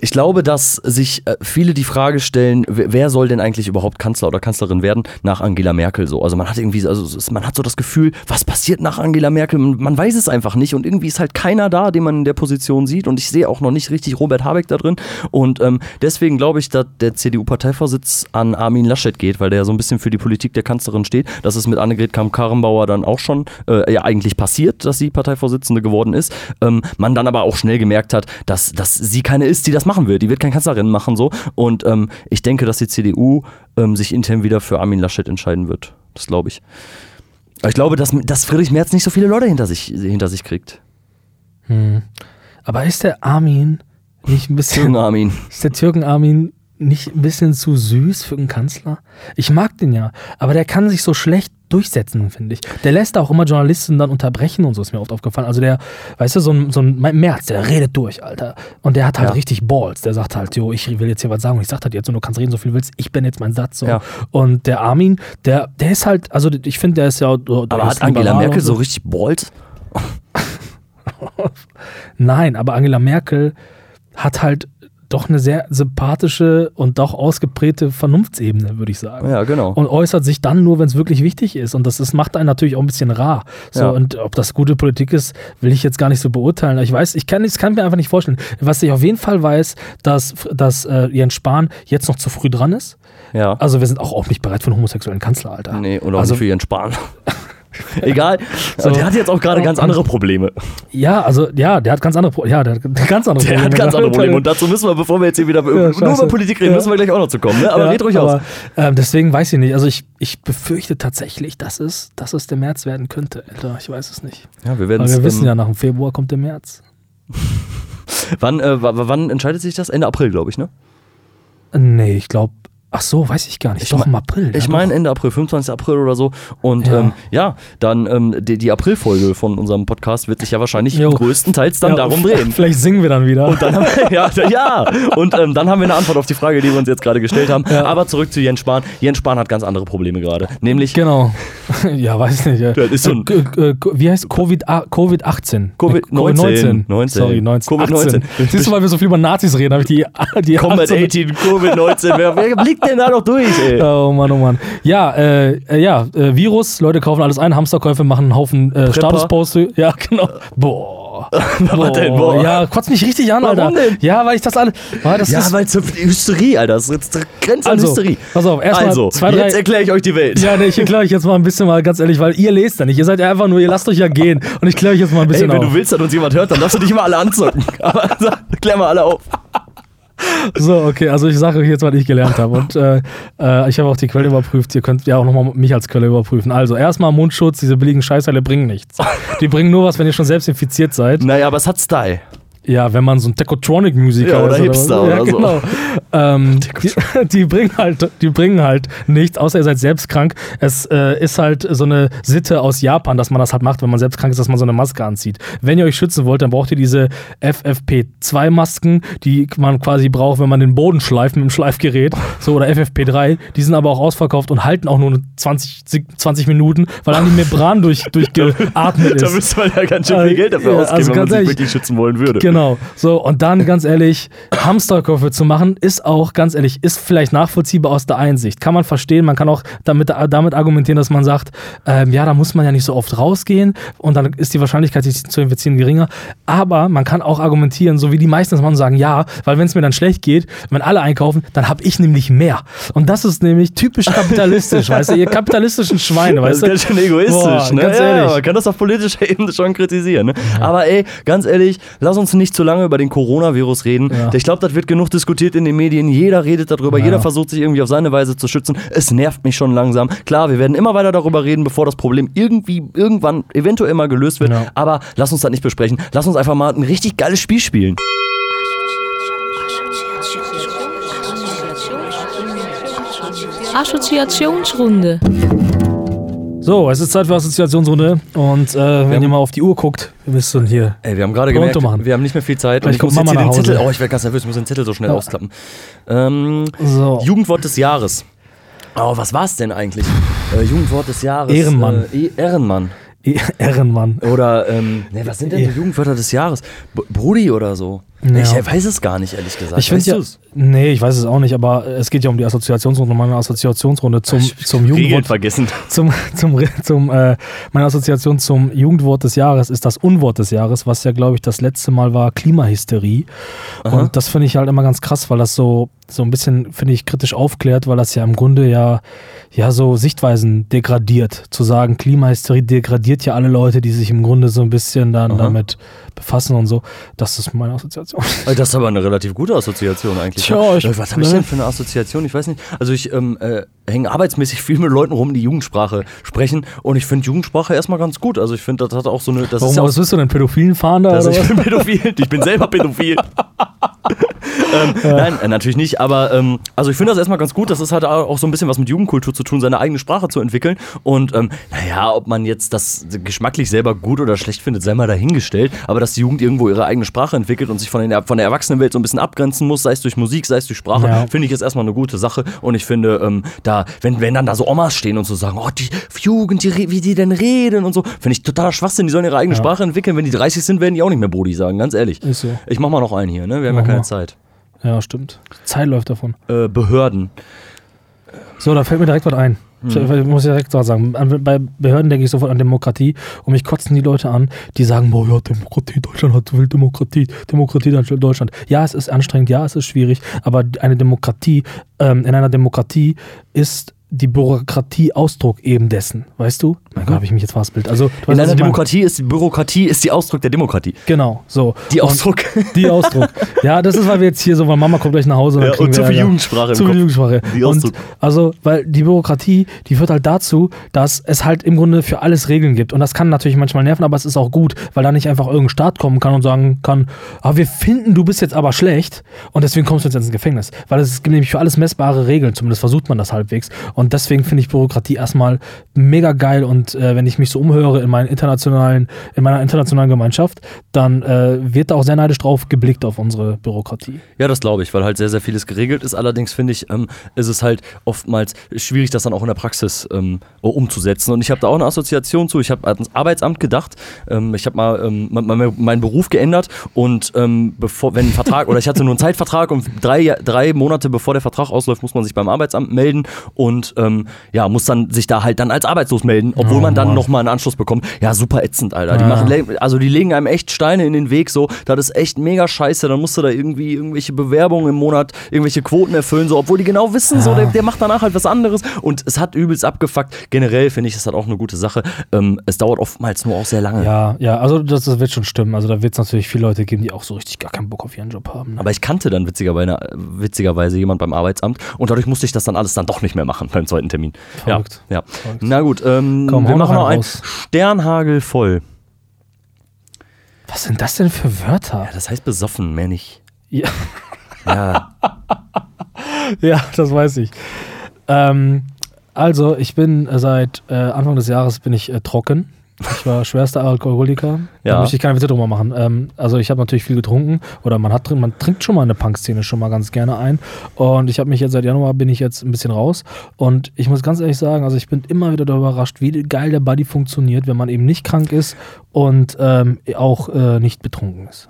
ich glaube, dass sich äh, viele die Frage stellen, wer soll denn eigentlich überhaupt Kanzler oder Kanzlerin werden nach Angela Merkel so. Also man hat irgendwie, also man hat so das Gefühl, was passiert nach Angela Merkel? Man, weiß es einfach nicht und irgendwie ist halt keiner da, den man in der Position sieht und ich sehe auch noch nicht richtig Robert Habeck da drin und ähm, deswegen glaube ich, dass der CDU-Parteivorsitz an Armin Laschet geht, weil der ja so ein bisschen für die Politik der Kanzlerin steht. Das ist mit Annegret Kramp-Karrenbauer dann auch schon äh, ja eigentlich passiert, dass sie Parteivorsitzende geworden ist. Ähm, man dann aber auch schnell gemerkt hat, dass, dass sie keine ist, die das machen will. Die wird keine Kanzlerin machen so. Und ähm, ich denke, dass die CDU ähm, sich intern wieder für Armin Laschet entscheiden wird. Das glaube ich. Aber ich glaube, dass, dass Friedrich Merz nicht so viele Leute hinter sich, hinter sich kriegt. Hm. Aber ist der Armin nicht ein bisschen. Jürgen Armin. Ist der Türken Armin nicht ein bisschen zu süß für einen Kanzler? Ich mag den ja, aber der kann sich so schlecht durchsetzen, finde ich. Der lässt auch immer Journalisten dann unterbrechen und so ist mir oft aufgefallen. Also der, weißt du, so ein, so ein Merz, der redet durch, Alter. Und der hat halt Ja. richtig Balls. Der sagt halt, jo, ich will jetzt hier was sagen und ich sag halt jetzt, und du kannst reden, so viel du willst, ich bin jetzt mein Satz. So. Ja. Und der Armin, der, der ist halt, also ich finde, der ist ja. Der Aber ist hat Angela Merkel und so richtig balls? *laughs* Nein, aber Angela Merkel hat halt doch eine sehr sympathische und doch ausgeprägte Vernunftsebene, würde ich sagen. Ja, genau. Und äußert sich dann nur, wenn es wirklich wichtig ist. Und das ist, macht einen natürlich auch ein bisschen rar. So, Ja. Und ob das gute Politik ist, will ich jetzt gar nicht so beurteilen. Ich weiß, ich kann, ich kann mir einfach nicht vorstellen. Was ich auf jeden Fall weiß, dass, dass äh, Jens Spahn jetzt noch zu früh dran ist. Ja. Also wir sind auch, auch nicht bereit für einen homosexuellen Kanzler, Alter. Nee, oder auch also, nicht für ihren Spahn. *laughs* *laughs* Egal. So. Der hat jetzt auch gerade ganz andere Probleme. Ja, also ja, der hat ganz andere Pro ja, der hat *laughs* ganz andere Der hat ganz andere Probleme. *laughs* Und dazu müssen wir, bevor wir jetzt hier wieder über, nur über Politik reden, Ja. müssen wir gleich auch noch zu kommen. Ne? Aber Ja, red ruhig aus. aber, Ähm, deswegen weiß ich nicht. Also ich, ich befürchte tatsächlich, dass es, dass es der März werden könnte, Alter. Ich weiß es nicht. Ja, wir werden Aber wir wissen ja, nach dem Februar kommt der März. Wann, äh, wa- wann entscheidet sich das? Ende April, glaube ich, ne? Nee, ich glaube Ach so, weiß ich gar nicht. Ich Doch im April. Ich ja, meine. Ende April, 25. April oder so. Und Ja. ähm, ja dann ähm, die, die Aprilfolge von unserem Podcast wird sich ja wahrscheinlich Jo. größtenteils dann Ja, darum drehen. *laughs* Vielleicht singen wir dann wieder. Dann haben wir, *laughs* ja, ja, und ähm, dann haben wir eine Antwort auf die Frage, die wir uns jetzt gerade gestellt haben. Aber zurück zu Jens Spahn. Jens Spahn hat ganz andere Probleme gerade. Nämlich Genau. *laughs* ja, weiß nicht. Ja. Ist so Äh, äh, wie heißt Covid, ah, Covid-18? Covid-19. 19. Sorry, 19. Covid-19. 18. Siehst du, weil wir so viel über Nazis reden, habe ich die, die Combat 18 18, Covid-19, wer, wer blickt denn da noch durch, ey? *laughs* Oh Mann, oh Mann. Ja, äh, äh, ja, äh, Virus, Leute kaufen alles ein, Hamsterkäufe machen einen Haufen äh, Statusposte. Ja, *laughs* genau. Boah. *laughs* Was denn? Boah. Ja, kotzt mich richtig an, Warum Alter. denn? Ja, weil ich das alle. Boah, das Ja, ist, weil es so Hysterie, Alter. Das ist Grenze an Also, Hysterie. pass auf, erst mal also, zwei, drei- jetzt erkläre ich euch die Welt. ja, nee, ich erkläre euch jetzt mal ein bisschen mal ganz ehrlich, weil ihr lest ja nicht. Ihr seid ja einfach nur, ihr lasst euch ja gehen. Und ich kläre euch jetzt mal ein Ey, bisschen wenn auf. du willst, dass uns jemand hört, dann darfst du dich immer alle anzocken. Aber also, klär mal alle auf. So, okay, also ich sage euch jetzt, was ich gelernt habe. Und äh, äh, ich habe auch die Quelle überprüft. Ihr könnt ja auch nochmal mich als Quelle überprüfen. Also, erstmal Mundschutz, diese billigen Scheißteile bringen nichts. Die bringen nur was, wenn ihr schon selbst infiziert seid. Naja, aber es hat Style. Ja, wenn man so ein Techotronic-Musiker Ja, oder ist. Hipster ja, oder so. genau. Ähm, *laughs* die, die, bringen halt, die bringen halt nichts, außer ihr seid selbst krank. Es äh, ist halt so eine Sitte aus Japan, dass man das halt macht, wenn man selbst krank ist, dass man so eine Maske anzieht. Wenn ihr euch schützen wollt, dann braucht ihr diese FFP2-Masken, die man quasi braucht, wenn man den Boden schleift mit dem Schleifgerät. So, oder FFP3. Die sind aber auch ausverkauft und halten auch nur 20, 20 Minuten, weil dann die Membran durch, durchgeatmet *laughs* ist. Da müsste man ja ganz schön Äh, viel Geld dafür ja, ausgeben, also wenn man sich wirklich schützen wollen würde. Genau. So, und dann ganz ehrlich, Hamsterkäufe zu machen, ist auch, ganz ehrlich, ist vielleicht nachvollziehbar aus der Einsicht. Kann man verstehen, man kann auch damit, damit argumentieren, dass man sagt, ähm, ja, da muss man ja nicht so oft rausgehen und dann ist die Wahrscheinlichkeit, sich zu infizieren, geringer. Aber man kann auch argumentieren, so wie die meisten das machen, sagen, ja, weil wenn es mir dann schlecht geht, wenn alle einkaufen, dann habe ich nämlich mehr. Und das ist nämlich typisch kapitalistisch, weißt du, ihr kapitalistischen Schweine, Das weißt ist du. ganz schön egoistisch, Boah, ne? ganz ja, ehrlich. man kann das auf politischer *laughs* Ebene schon kritisieren, ne? Aber ey, ganz ehrlich, lass uns nicht zu lange über den Coronavirus reden. Ja. Ich glaube, das wird genug diskutiert in den Medien. Jeder redet darüber, Ja. jeder versucht sich irgendwie auf seine Weise zu schützen. Es nervt mich schon langsam. Klar, wir werden immer weiter darüber reden, bevor das Problem irgendwie irgendwann eventuell mal gelöst wird. Ja. Aber lass uns das nicht besprechen. Lass uns einfach mal ein richtig geiles Spiel spielen. Assoziationsrunde. So, es ist Zeit für Assoziationsrunde und äh, wenn ihr mal auf die Uhr guckt, wir müssen hier Ey, wir haben gerade gemerkt, machen. wir haben nicht mehr viel Zeit. Gleich ich muss kommt jetzt Mama hier den. Zettel, oh, ich werde ganz nervös, ich muss den Zettel so schnell Ja. ausklappen. Ähm, So. Jugendwort des Jahres. Oh, was war's denn eigentlich? Äh, Jugendwort des Jahres. Ehrenmann. Äh, E- Ehrenmann. Ehrenmann. Oder, ähm, ne, was sind denn die Eh- Jugendwörter des Jahres? B Brudi oder so. Ja. Ich weiß es gar nicht, ehrlich gesagt. Ich finde Weißt ja, du's? nee, ich weiß es auch nicht, aber es geht ja um die Assoziationsrunde, meine Assoziationsrunde zum, zum Jugendwort, vergessen. *laughs* zum, zum, zum äh, meine Assoziation zum Jugendwort des Jahres ist das Unwort des Jahres, was ja, glaube ich, das letzte Mal war Klimahysterie. Aha. Und das finde ich halt immer ganz krass, weil das so, so ein bisschen, finde ich, kritisch aufklärt, weil das ja im Grunde ja, ja so Sichtweisen degradiert. Zu sagen, Klimahysterie degradiert ja alle Leute, die sich im Grunde so ein bisschen dann Aha. damit befassen und so. Das ist meine Assoziation. Äh, Das ist aber eine relativ gute Assoziation eigentlich. Tja, ne? ich- Äh, was habe ich ne? denn für eine Assoziation? Ich weiß nicht. Also ich ähm, äh, hänge arbeitsmäßig viel mit Leuten rum, die Jugendsprache sprechen und ich finde Jugendsprache erstmal ganz gut. Also ich finde, das hat auch so eine... Das Warum, ist ja auch was bist du denn, pädophilen? Also oder ich bin pädophil. Ich bin selber pädophil. *laughs* ähm, Nein, äh, natürlich nicht. Aber ähm, also ich finde das erstmal ganz gut. Das ist halt auch so ein bisschen was mit Jugendkultur zu tun, seine eigene Sprache zu entwickeln. Und ähm, naja, ob man jetzt das geschmacklich selber gut oder schlecht findet, sei mal dahingestellt. Aber dass die Jugend irgendwo ihre eigene Sprache entwickelt und sich von, den, von der Erwachsenenwelt so ein bisschen abgrenzen muss, sei es durch Musik, sei es durch Sprache, Ja. finde ich ist erstmal eine gute Sache. Und ich finde, ähm, da, wenn, wenn dann da so Omas stehen und so sagen, oh, die Jugend, die, wie die denn reden und so, finde ich totaler Schwachsinn. Die sollen ihre eigene Ja. Sprache entwickeln. Wenn die 30 sind, werden die auch nicht mehr Brody sagen, ganz ehrlich. Ist so. Ich mach mal noch einen hier, ne? Wir haben Mach ja keine mal. Zeit. Ja, stimmt. Zeit läuft davon. Äh, Behörden. So, da fällt mir direkt was ein. Ich ich muss ja direkt was sagen. Bei Behörden denke ich sofort an Demokratie und mich kotzen die Leute an, die sagen, boah, ja, Demokratie, Deutschland hat will Demokratie, Demokratie, Deutschland. Ja, es ist anstrengend, ja, es ist schwierig, aber eine Demokratie, ähm, in einer Demokratie ist die Bürokratie Ausdruck eben dessen, weißt du? Mein Gott, habe ich mich jetzt verhaspelt. Also, In einer meine. Demokratie ist Bürokratie ist die Ausdruck der Demokratie. Genau, so. Die Und- Ausdruck. Die Ausdruck. Ja, das ist, weil wir jetzt hier so, weil Mama kommt gleich nach Hause und Ja, und zu viel. Jugendsprache Zu viel. Jugendsprache. Die und Ausdruck. also, weil die Bürokratie, die führt halt dazu, dass es halt im Grunde für alles Regeln gibt. Und das kann natürlich manchmal nerven, aber es ist auch gut, weil da nicht einfach irgendein Staat kommen kann und sagen kann, ah, wir finden, du bist jetzt aber schlecht und deswegen kommst du jetzt ins Gefängnis. Weil es gibt nämlich für alles messbare Regeln, zumindest versucht man das halbwegs. Und deswegen finde ich Bürokratie erstmal mega geil und äh, wenn ich mich so umhöre in meinen internationalen, in meiner internationalen Gemeinschaft, dann äh, wird da auch sehr neidisch drauf geblickt auf unsere Bürokratie. Ja, das glaube ich, weil halt sehr, sehr vieles geregelt ist. Allerdings finde ich, ähm, ist es halt oftmals schwierig, das dann auch in der Praxis ähm, umzusetzen. Und ich habe da auch eine Assoziation zu. Ich habe ans Arbeitsamt gedacht. Ähm, ich habe mal ähm, mein- mein- meinen Beruf geändert und ähm, bevor, wenn ein Vertrag, oder ich hatte nur einen Zeitvertrag und drei, drei Monate bevor der Vertrag ausläuft, muss man sich beim Arbeitsamt melden und ähm, ja, muss dann sich da halt dann als arbeitslos melden, obwohl Oh man dann nochmal einen Anschluss bekommt. Ja, super ätzend, Alter. Die Ja. machen, also die legen einem echt Steine in den Weg, so, das ist echt mega scheiße, dann musst du da irgendwie irgendwelche Bewerbungen im Monat, irgendwelche Quoten erfüllen, so, obwohl die genau wissen, so, Ja. der, der macht danach halt was anderes und es hat übelst abgefuckt. Generell finde ich, das hat auch eine gute Sache. Ähm, es dauert oftmals nur auch sehr lange. Ja, ja, also das, das wird schon stimmen. Also da wird es natürlich viele Leute geben, die auch so richtig gar keinen Bock auf ihren Job haben. Ne? Aber ich kannte dann witzigerweise, witzigerweise jemand beim Arbeitsamt und dadurch musste ich das dann alles dann doch nicht mehr machen beim zweiten Termin. Verrückt. Ja, ja. Verrückt. Na gut, ähm, Komm, wir machen noch einen. Sternhagel voll. Was sind das denn für Wörter? Ja, das heißt besoffen, mehr nicht. Ja, Ja, *laughs* ja das weiß ich. Ähm, also, ich bin äh, seit äh, Anfang des Jahres bin ich äh, trocken. Ich war schwerster Alkoholiker. Da Ja. möchte ich keine Witze drüber machen. Ähm, also ich habe natürlich viel getrunken oder man hat man trinkt schon mal eine Punkszene schon mal ganz gerne ein. Und ich habe mich jetzt seit Januar bin ich jetzt ein bisschen raus. Und ich muss ganz ehrlich sagen, also ich bin immer wieder darüber überrascht, wie geil der Buddy funktioniert, wenn man eben nicht krank ist und ähm, auch äh, nicht betrunken ist.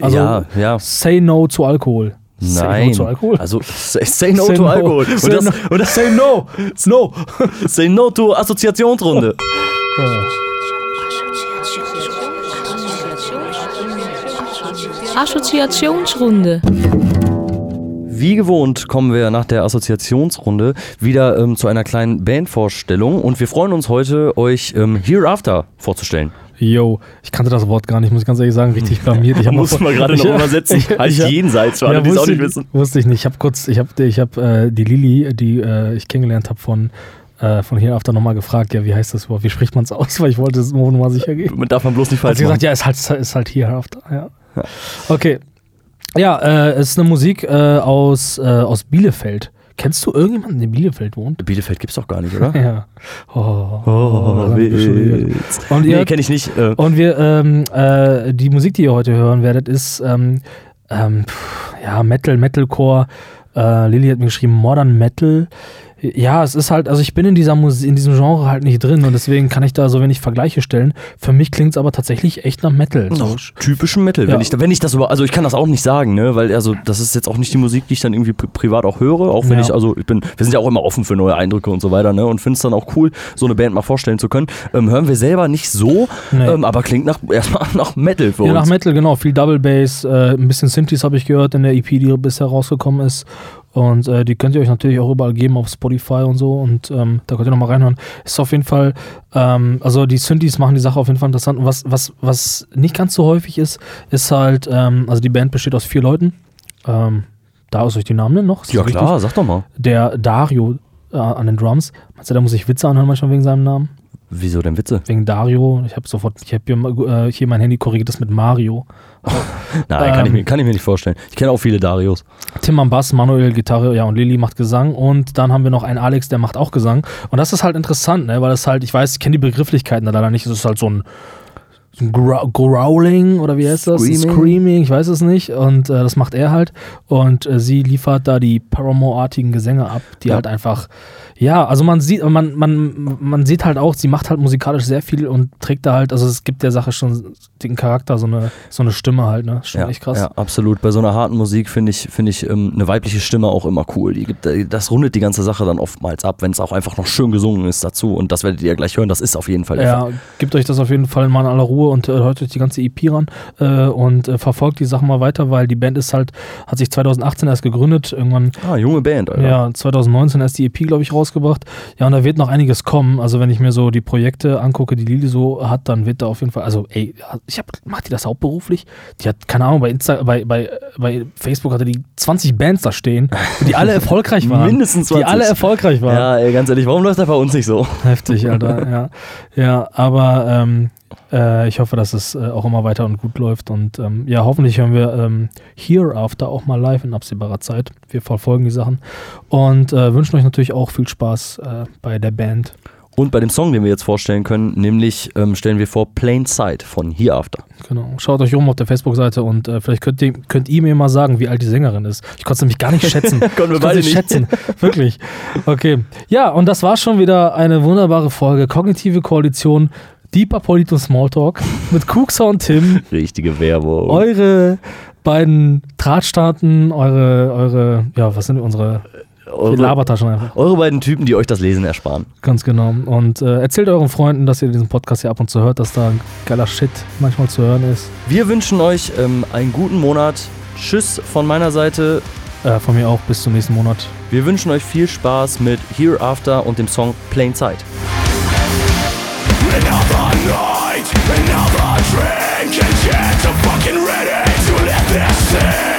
Also ja, ja. say no zu Alkohol. Say Nein. no zu Alkohol. Also say, say no Say to Alkohol. Say, Und das, no, und das, say no. No. *laughs* say no to Assoziationsrunde. Assoziationsrunde. Wie gewohnt kommen wir nach der Assoziationsrunde wieder ähm, zu einer kleinen Bandvorstellung und wir freuen uns heute, euch ähm, Hereafter vorzustellen. Yo, ich kannte das Wort gar nicht, muss ich ganz ehrlich sagen, richtig *laughs* blamiert. Ich Muss man gerade noch *laughs* ich- übersetzen. ich- Heißt ich hab- jenseits, für alle, die es auch nicht ich- wissen. Wusste ich nicht. Ich habe kurz, ich habe ich hab, äh, die Lili, die äh, ich kennengelernt habe von, äh, von Hereafter nochmal gefragt, ja, wie heißt das Wort, wie spricht man es aus, *laughs* weil ich wollte es nur nochmal sicher gehen. Man darf man bloß nicht Hat falsch sie machen. gesagt, ja, ist halt, ist halt Hereafter, ja. Okay. Ja, äh, es ist eine Musik äh, aus, äh, aus Bielefeld. Kennst du irgendjemanden, der in Bielefeld wohnt? Bielefeld gibt's doch gar nicht, oder? *laughs* Ja. Oh, Oh, bescheuert. Witz. Und Nee, ihr, kenne ich nicht. Äh, und wir, ähm, äh, die Musik, die ihr heute hören werdet, ist ähm, ähm, ja Metal, Metalcore. Äh, Lilly hat mir geschrieben Modern Metal. Ja, es ist halt, also ich bin in dieser Musik, in diesem Genre halt nicht drin und deswegen kann ich da so wenig Vergleiche stellen. Für mich klingt es aber tatsächlich echt nach Metal. So. typischen Metal, wenn, Ja. ich, wenn ich das über, also ich kann das auch nicht sagen, ne, weil also das ist jetzt auch nicht die Musik, die ich dann irgendwie pri privat auch höre, auch wenn Ja. ich, also ich bin, wir sind ja auch immer offen für neue Eindrücke und so weiter, ne, und finde es dann auch cool, so eine Band mal vorstellen zu können. Ähm, hören wir selber nicht so, Nee. ähm, aber klingt nach, *laughs* erstmal nach Metal für Ja, nach uns. Metal, genau. Viel Double Bass, äh, ein bisschen Synthes habe ich gehört in der EP, die bisher rausgekommen ist. Und äh, die könnt ihr euch natürlich auch überall geben auf Spotify und so. Und ähm, da könnt ihr nochmal reinhören. Ist auf jeden Fall, ähm, also die Synthes machen die Sache auf jeden Fall interessant. Und was, was, was nicht ganz so häufig ist, ist halt, ähm, also die Band besteht aus vier Leuten. Ähm, da ist euch die Namen denn noch? Ist ja richtig? klar, sag doch mal. Der Dario äh, an den Drums. Meinst du, da muss ich Witze anhören manchmal wegen seinem Namen? Wieso denn Witze? Wegen Dario. Ich habe sofort, ich habe hier, äh, hier mein Handy korrigiert das mit Mario. *laughs* Nein, kann, ich Ähm. mir, kann ich mir nicht vorstellen. Ich kenne auch viele Darius. Tim am Bass, Manuel Gitarre, ja und Lilly macht Gesang und dann haben wir noch einen Alex, der macht auch Gesang und das ist halt interessant, ne, weil das halt, ich weiß, ich kenne die Begrifflichkeiten da leider nicht, es ist halt so ein, Growling oder wie heißt das? Screaming. Screaming, ich weiß es nicht und äh, das macht er halt und äh, sie liefert da die Paramore-artigen Gesänge ab, die Ja. halt einfach, ja, also man sieht, man, man, man sieht halt auch, sie macht halt musikalisch sehr viel und trägt da halt, also es gibt der Sache schon den Charakter, so eine, so eine Stimme halt, ne, schon Ja, echt krass. ja, absolut. Bei so einer harten Musik finde ich, finde ich ähm, eine weibliche Stimme auch immer cool. Die gibt, äh, das rundet die ganze Sache dann oftmals ab, wenn es auch einfach noch schön gesungen ist dazu. Und das werdet ihr ja gleich hören. Das ist auf jeden Fall der Fall. Ja, gebt euch das auf jeden Fall mal in aller Ruhe. Ruhe und äh, hört euch die ganze EP ran äh, und äh, verfolgt die Sachen mal weiter, weil die Band ist halt, hat sich 2018 erst gegründet, irgendwann Ah, junge Band, Alter. ja, 2019 erst die EP, glaube ich, rausgebracht. Ja, und da wird noch einiges kommen. Also, wenn ich mir so die Projekte angucke, die Lili so hat, dann wird da auf jeden Fall, also, ey, ich hab, macht die das hauptberuflich? Die hat, keine Ahnung, bei, Insta, bei, bei, bei Facebook hatte die 20 Bands da stehen, die alle erfolgreich *laughs* waren. Mindestens 20. Die alle erfolgreich waren. Ja, ey, ganz ehrlich, warum läuft das bei uns nicht so? Heftig, Alter, ja. Ja, aber ähm, äh, ich hoffe, dass es äh, auch immer weiter und gut läuft. Und ähm, ja, hoffentlich hören wir ähm, Hereafter auch mal live in absehbarer Zeit. Wir verfolgen die Sachen und äh, wünschen euch natürlich auch viel Spaß äh, bei der Band. Und bei dem Song, den wir jetzt vorstellen können, nämlich ähm, stellen wir vor Plain Sight von Hereafter. Genau. Schaut euch um auf der Facebook-Seite und äh, vielleicht könnt ihr, könnt ihr mir mal sagen, wie alt die Sängerin ist. Ich konnte es nämlich gar nicht schätzen. *laughs* Konnten wir beide nicht. schätzen. Wirklich. Okay. Ja, und das war schon wieder eine wunderbare Folge. Kognitive Koalition, Deeper Polit und Smalltalk mit Kuxa und Tim. *laughs* Richtige Werbung. eure beiden Drahtstaaten, eure, eure, ja, was sind unsere eure, Labertaschen einfach. eure beiden Typen, die euch das Lesen ersparen. Ganz genau. Und äh, erzählt euren Freunden, dass ihr diesen Podcast hier ab und zu hört, dass da geiler Shit manchmal zu hören ist. Wir wünschen euch ähm, einen guten Monat. Tschüss von meiner Seite. Äh, von mir auch bis zum nächsten Monat. Wir wünschen euch viel Spaß mit Hereafter und dem Song Plain Sight. Another night, another drink And get so fucking ready to let this sip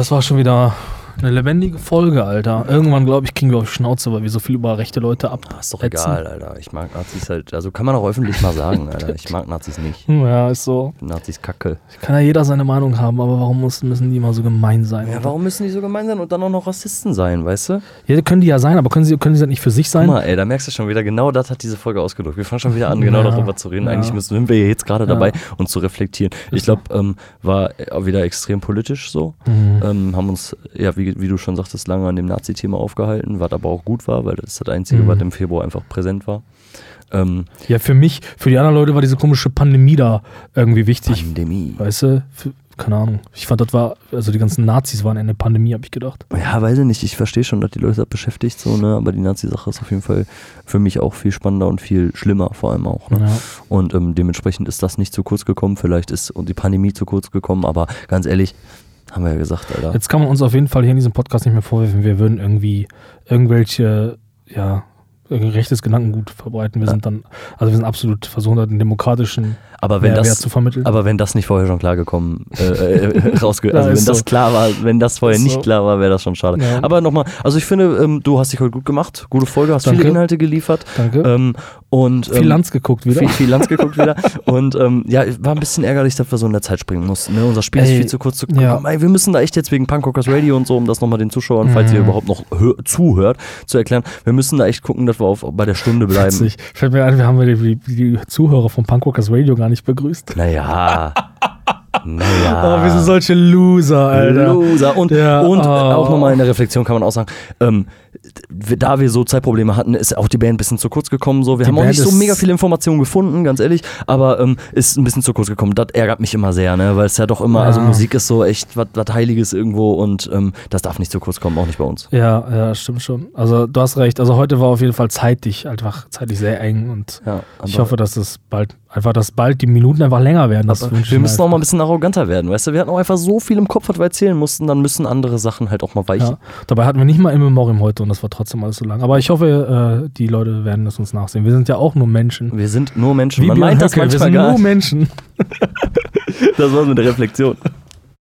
das war schon wieder eine lebendige Folge, Alter. Irgendwann, glaube ich, kriegen wir auf die Schnauze, weil wir so viel über rechte Leute ab. Ist doch egal, Alter. Ich mag Nazis halt. Also kann man auch öffentlich mal sagen, *laughs* Alter. Ich mag Nazis nicht. Hm, Ja, ist so. Nazis kacke. Kann ja jeder seine Meinung haben, aber warum müssen die immer so gemein sein? Ja, warum müssen die so gemein sein und dann auch noch Rassisten sein, weißt du? Ja, können die ja sein, aber können sie, können sie das nicht für sich Guck sein? mal, ey, da merkst du schon wieder, genau das hat diese Folge ausgedrückt. Wir fangen schon wieder an, genau Ja, darüber zu reden. ja. Eigentlich müssen sind wir jetzt gerade Ja. dabei, uns zu reflektieren. Ich glaube, ähm, war wieder extrem politisch so. Mhm. Ähm, haben uns, ja, wie, wie du schon sagtest, lange an dem Nazi-Thema aufgehalten, was aber auch gut war, weil das ist das Einzige, Mhm. was im Februar einfach präsent war. Ähm, Ja, für mich, für die anderen Leute war diese komische Pandemie da irgendwie wichtig. Pandemie. Weißt du? Für, keine Ahnung. Ich fand, das war, also die ganzen Nazis waren in der Pandemie, habe ich gedacht. Ja, weiß ich nicht. Ich verstehe schon, dass die Leute das beschäftigt, so, ne? Aber die Nazi-Sache ist auf jeden Fall für mich auch viel spannender und viel schlimmer, vor allem auch. Ne? Ja. Und ähm, dementsprechend ist das nicht zu kurz gekommen. Vielleicht ist und die Pandemie zu kurz gekommen, aber ganz ehrlich, haben wir ja gesagt, Alter. Jetzt kann man uns auf jeden Fall hier in diesem Podcast nicht mehr vorwerfen, wir würden irgendwie irgendwelche, ja, rechtes Gedankengut verbreiten. Wir sind dann, also wir sind absolut versuchen, da den demokratischen Aber wenn Mehrwert das, aber wenn das nicht vorher schon klar gekommen, äh, äh, *laughs* rausge *laughs* Ja, also wenn ist das so. klar war, wenn das vorher Ist nicht so. klar war, wäre das schon schade. Ja. Aber nochmal, also ich finde, ähm, du hast dich heute gut gemacht, gute Folge, hast viele Danke. Inhalte geliefert. Danke. Ähm, und Viel ähm, Lanz geguckt wieder. Viel, viel Lanz geguckt wieder. *laughs* Und ähm, ja, war ein bisschen ärgerlich, dass wir so in der Zeit springen mussten. Ne? Unser Spiel ist Ey, viel zu kurz zu ja. kommen. Ey, wir müssen da echt jetzt wegen Punkrockers Radio und so, um das nochmal den Zuschauern, falls ihr Mhm. überhaupt noch hör, zuhört, zu erklären. Wir müssen da echt gucken, dass wir auf, bei der Stunde bleiben. Witzig. Fällt mir ein, wir haben die, die, die Zuhörer von Punkrockers Radio gar nicht begrüßt. Naja. *laughs* naja. Oh, wir sind solche Loser, Alter. Loser. Und, Ja, und oh. auch nochmal in der Reflexion kann man auch sagen, ähm, da wir so Zeitprobleme hatten, ist auch die Band ein bisschen zu kurz gekommen. So. Wir Die haben auch Band nicht so mega viele Informationen gefunden, ganz ehrlich, aber ähm, ist ein bisschen zu kurz gekommen. Das ärgert mich immer sehr, ne? weil es ja doch immer, Ja. also Musik ist so echt was Heiliges irgendwo und ähm, das darf nicht zu kurz kommen, auch nicht bei uns. Ja, ja, stimmt schon. Also du hast recht. Also heute war auf jeden Fall zeitlich einfach zeitlich sehr eng und Ja, ich hoffe, dass es bald einfach, dass bald die Minuten einfach länger werden. Das wir müssen auch mal ein bisschen arroganter werden, weißt du? Wir hatten auch einfach so viel im Kopf, was wir erzählen mussten, dann müssen andere Sachen halt auch mal weichen. Ja. Dabei hatten wir nicht mal im Memoriam heute und das war trotzdem alles so lang. Aber ich hoffe, äh, die Leute werden es uns nachsehen. Wir sind ja auch nur Menschen. Wir sind nur Menschen. Man Björn meint das Höcke, wir manchmal sind gar nur. Menschen. *laughs* Das war's mit der Reflexion.